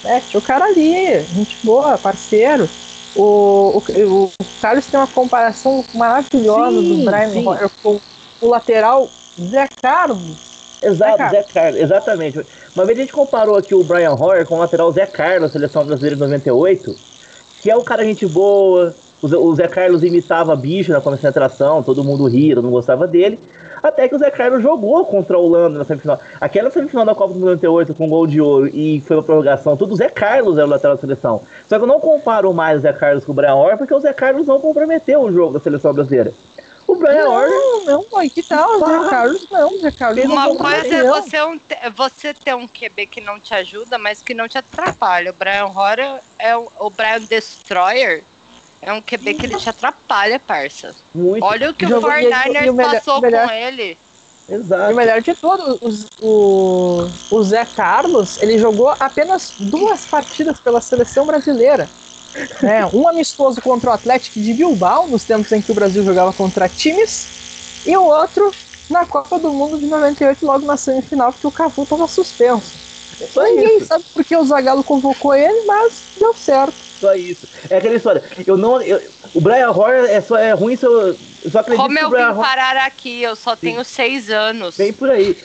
É, tinha o cara ali, gente boa, parceiro. O, o, o Carlos tem uma comparação maravilhosa sim, do Brian Hoyer com o lateral Zé Carlos. Exato, Zé, Zé Carlos, exatamente. Uma vez a gente comparou aqui o Brian Hoyer com o lateral Zé Carlos, seleção brasileira de 98, que é um cara gente boa. O Zé Carlos imitava bicho na concentração, todo mundo ria, todo mundo gostava dele. Até que o Zé Carlos jogou contra o Holanda na semifinal. Aquela semifinal da Copa de 98 com gol de ouro e foi uma prorrogação, tudo o Zé Carlos era o lateral da seleção. Só que eu não comparo mais o Zé Carlos com o Brian Orr, porque o Zé Carlos não comprometeu o jogo da seleção brasileira. O Brian Orr. Não, não, mãe, que tal? O Zé Carlos não, Zé Carlos Uma não coisa é você, um, você ter um QB que não te ajuda, mas que não te atrapalha. O Brian Orr é o, o Brian Destroyer é um QB que ele te atrapalha, parça. Muito. Olha o que o 49ers passou melhor, com ele. Exato. E o melhor de tudo, o, o Zé Carlos, ele jogou apenas duas partidas pela seleção brasileira. É, um amistoso contra o Atlético de Bilbao, nos tempos em que o Brasil jogava contra times, e o outro na Copa do Mundo de 98, logo na semifinal, porque o Cafu estava suspenso. Só Ninguém isso. sabe porque o Zagallo convocou ele, mas deu certo. Só isso. É aquela história. Eu não. Eu, o Brian Horner é, só, é ruim se eu, eu só acredito Como eu vim Horner... parar aqui? Eu só tenho Sim. seis anos. Vem por aí.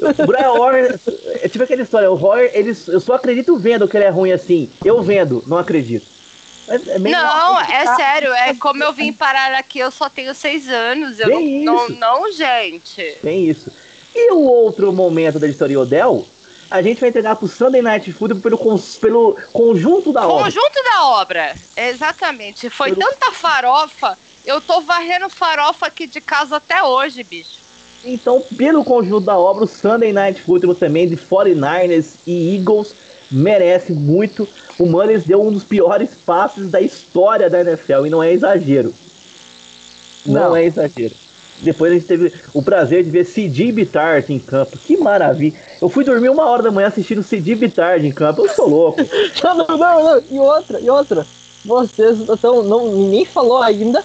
O Brian Horner, é tipo aquela história, o Horner, ele, eu só acredito vendo que ele é ruim assim. Eu vendo, não acredito. É, é não, é sério, é como eu vim parar aqui, eu só tenho seis anos. Eu não, não, não, gente. Tem isso. E o outro momento da história Odell a gente vai entregar pro Sunday Night Football pelo, pelo conjunto da obra. Conjunto da obra, exatamente. Foi pelo... tanta farofa, eu tô varrendo farofa aqui de casa até hoje, bicho. Então, pelo conjunto da obra, o Sunday Night Football também de 49ers e Eagles merece muito. O Mullins deu um dos piores passes da história da NFL e não é exagero. Não, não é exagero. Depois a gente teve o prazer de ver Cid Bitart em campo. Que maravilha. Eu fui dormir uma hora da manhã assistindo Cid Bitart em campo. Eu sou louco. não, não, não, não. E outra, e outra. Vocês então, não, ninguém falou ainda,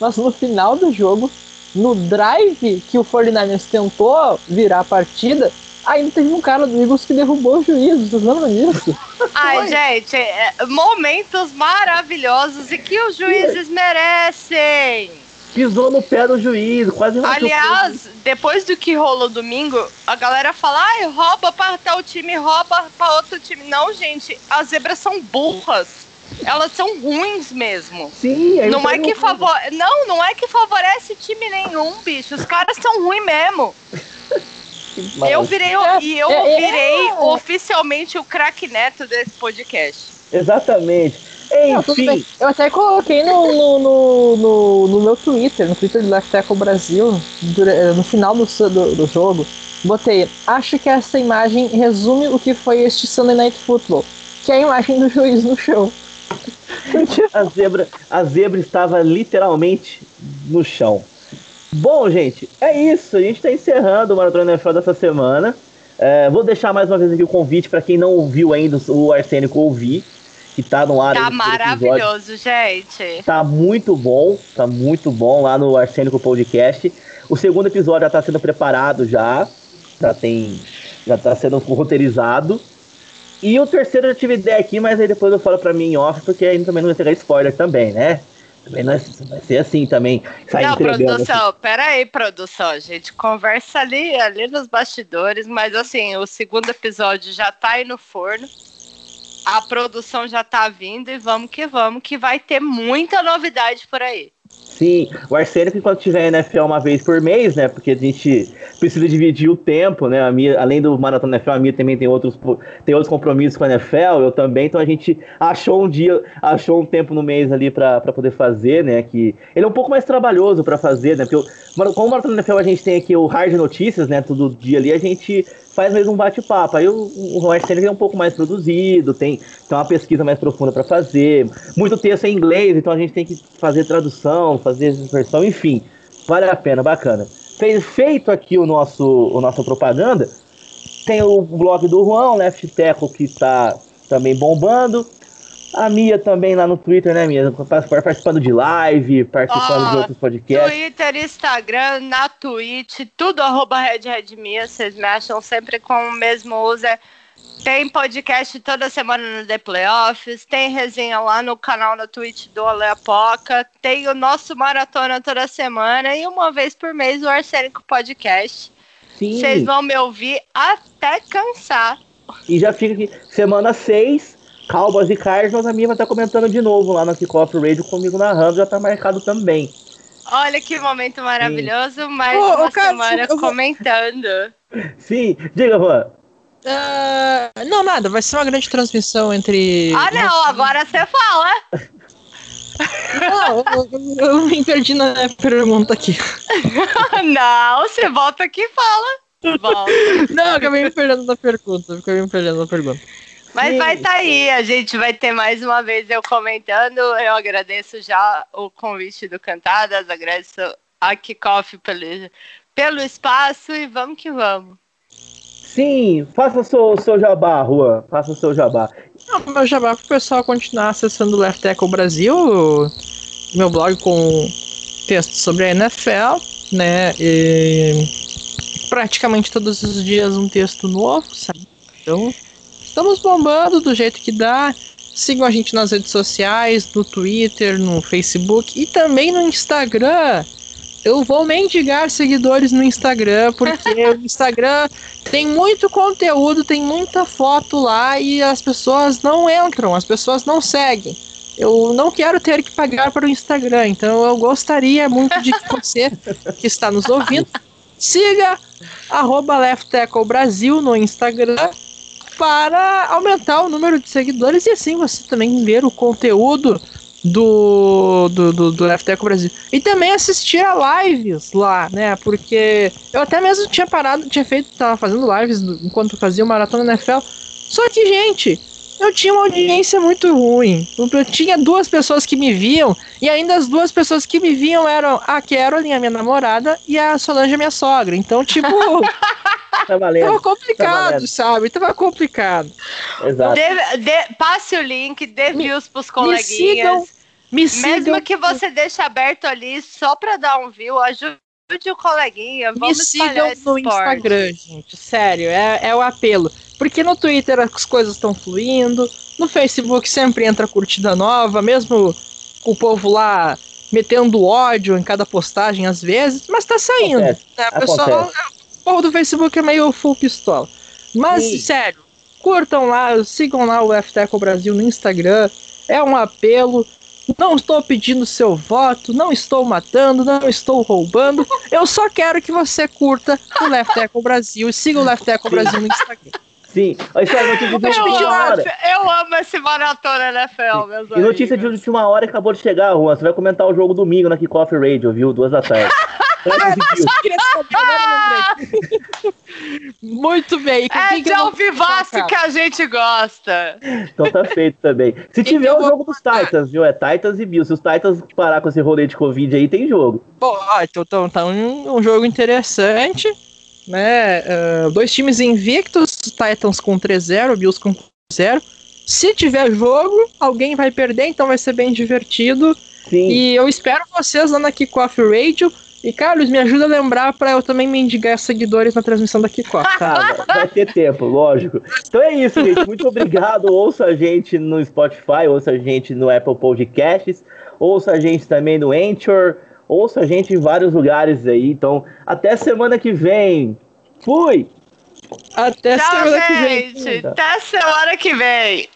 mas no final do jogo, no drive que o 49ers tentou virar a partida, ainda teve um cara do Eagles que derrubou o juiz. Vocês lembram disso? Ai, Foi. gente, é, momentos maravilhosos e que os juízes merecem pisou no pé do juiz, quase Aliás, depois do que rolou domingo, a galera fala, ai, rouba para tal time, rouba para outro time. Não, gente, as zebras são burras. Elas são ruins mesmo. Sim, é não é que favor... Não, não é que favorece time nenhum, bicho. Os caras são ruins mesmo. Mas... Eu virei é, e eu é, é, virei oficialmente o craque neto desse podcast. Exatamente. Enfim. eu até coloquei no, no, no, no, no meu Twitter, no Twitter do Tackle Brasil, no final do, do, do jogo, Botei. Acho que essa imagem resume o que foi este Sunday Night Football, que é a imagem do juiz no chão. a zebra, a zebra estava literalmente no chão. Bom, gente, é isso. A gente está encerrando o Maratona NFL dessa semana. É, vou deixar mais uma vez aqui o convite para quem não ouviu ainda o Arsênico ouvir, que tá no ar. Tá maravilhoso, gente. Tá muito bom, tá muito bom lá no Arsênico Podcast. O segundo episódio já tá sendo preparado já, já tem, já tá sendo roteirizado. E o terceiro eu tive ideia aqui, mas aí depois eu falo pra mim em off, porque aí também não vai ter spoiler também, né? Também não é, vai ser assim também. Não, produção, assim. peraí, produção, gente. Conversa ali, ali nos bastidores, mas assim, o segundo episódio já tá aí no forno. A produção já tá vindo e vamos que vamos, que vai ter muita novidade por aí. Sim, o Arsênico, enquanto tiver NFL uma vez por mês, né? Porque a gente precisa dividir o tempo, né? A minha, além do Maratona NFL, a minha também tem outros, tem outros compromissos com a NFL, eu também, então a gente achou um dia, achou um tempo no mês ali para poder fazer, né? Que ele é um pouco mais trabalhoso para fazer, né? Porque como o Maratona NFL a gente tem aqui o Hard Notícias, né? Todo dia ali, a gente faz mesmo um bate-papo. Aí o, o Arsênico é um pouco mais produzido, tem, tem uma pesquisa mais profunda para fazer, muito texto em inglês, então a gente tem que fazer tradução, fazer versão, enfim. Vale a pena, bacana. Feito aqui o nosso, o nossa propaganda, tem o blog do Juan, Left Teco, que está também bombando. A Mia também lá no Twitter, né, Mia? Participando de live, participando oh, de outros podcasts. Twitter, Instagram, na Twitch, tudo arroba RedRedMia. Vocês me acham sempre com o mesmo user. Tem podcast toda semana no The Playoffs, tem resenha lá no canal na Twitch do Aleapoca, tem o nosso maratona toda semana e uma vez por mês o Arsênico Podcast. Vocês vão me ouvir até cansar. E já fica aqui, semana 6, Cowboys e Cardinals, a minha vai estar comentando de novo lá no Kickoff Radio comigo narrando, já tá marcado também. Olha que momento maravilhoso, Sim. mais oh, uma semana comentando. Sim, diga, Juan. Uh, não, nada, vai ser uma grande transmissão entre. Ah, não, agora você fala! Não, eu, eu, me perdi na pergunta aqui. não, você volta aqui e fala. Volta. Não, acabei me perdendo na pergunta. Acabei me perdendo na pergunta. Mas Sim. vai estar tá aí, a gente vai ter mais uma vez eu comentando. Eu agradeço já o convite do Cantadas, agradeço a Kickoff pelo, pelo espaço e vamos que vamos. Sim, faça o seu, seu jabá, Juan. Faça o seu jabá. Não, meu jabá para o pessoal continuar acessando o Left Tackle Brasil, meu blog com textos sobre a NFL, né? E praticamente todos os dias um texto novo, sabe? Então, estamos bombando do jeito que dá. Sigam a gente nas redes sociais, no Twitter, no Facebook e também no Instagram eu vou mendigar seguidores no Instagram, porque o Instagram tem muito conteúdo, tem muita foto lá e as pessoas não entram, as pessoas não seguem. Eu não quero ter que pagar para o Instagram, então eu gostaria muito de que você que está nos ouvindo siga arroba Brasil no Instagram para aumentar o número de seguidores e assim você também ver o conteúdo do, do, do, do Brasil. E também assistir a lives lá, né? Porque eu até mesmo tinha parado, tinha feito, tava fazendo lives enquanto fazia o Maratona NFL. Só que, gente, eu tinha uma audiência muito ruim. Eu tinha duas pessoas que me viam, e ainda as duas pessoas que me viam eram a Carolyn, a minha namorada, e a Solange, a minha sogra. Então, tipo. tá valendo, tava complicado, tá sabe? Tava complicado. Exato. De, de, passe o link, dê views pros coleguinhas. Me sigam, me Mesmo que você deixe aberto ali só para dar um view, ajude o coleguinha. Vamos Me sigam no Instagram, gente. Sério, é, é o apelo. Porque no Twitter as coisas estão fluindo, no Facebook sempre entra curtida nova, mesmo com o povo lá metendo ódio em cada postagem às vezes, mas tá saindo. Né? O pessoal, o povo do Facebook é meio full pistola. Mas, Sim. sério, curtam lá, sigam lá o FTECO Brasil no Instagram. É um apelo. Não estou pedindo seu voto, não estou matando, não estou roubando. Eu só quero que você curta o Left Echo Brasil e siga o Left Echo Brasil no Instagram. Sim, isso é notícia de última hora. Eu amo esse maratona NFL, meus E notícia de última hora acabou de chegar, Juan. Você vai comentar o jogo domingo na Kickoff Radio, viu? Duas da tarde. Muito bem. É de alvivaço que a gente gosta. Então tá feito também. Se tiver então, o jogo dos Titans, viu? É Titans e Bills. Se os Titans parar com esse rolê de Covid aí, tem jogo. Bom, então, então tá um, um jogo interessante. Né? Uh, dois times invictos, Titans com 3-0, Bills com 0. Se tiver jogo, alguém vai perder, então vai ser bem divertido. Sim. E eu espero vocês lá na Kickoff Radio. E, Carlos, me ajuda a lembrar para eu também mendigar seguidores na transmissão da Kickoff. Cara, vai ter tempo, lógico. Então é isso, gente. Muito obrigado. Ouça a gente no Spotify, ouça a gente no Apple Podcasts, ouça a gente também no Anchor, ouça a gente em vários lugares aí. Então, até semana que vem. Fui! Até Tchau, semana gente. que vem. Até semana que vem.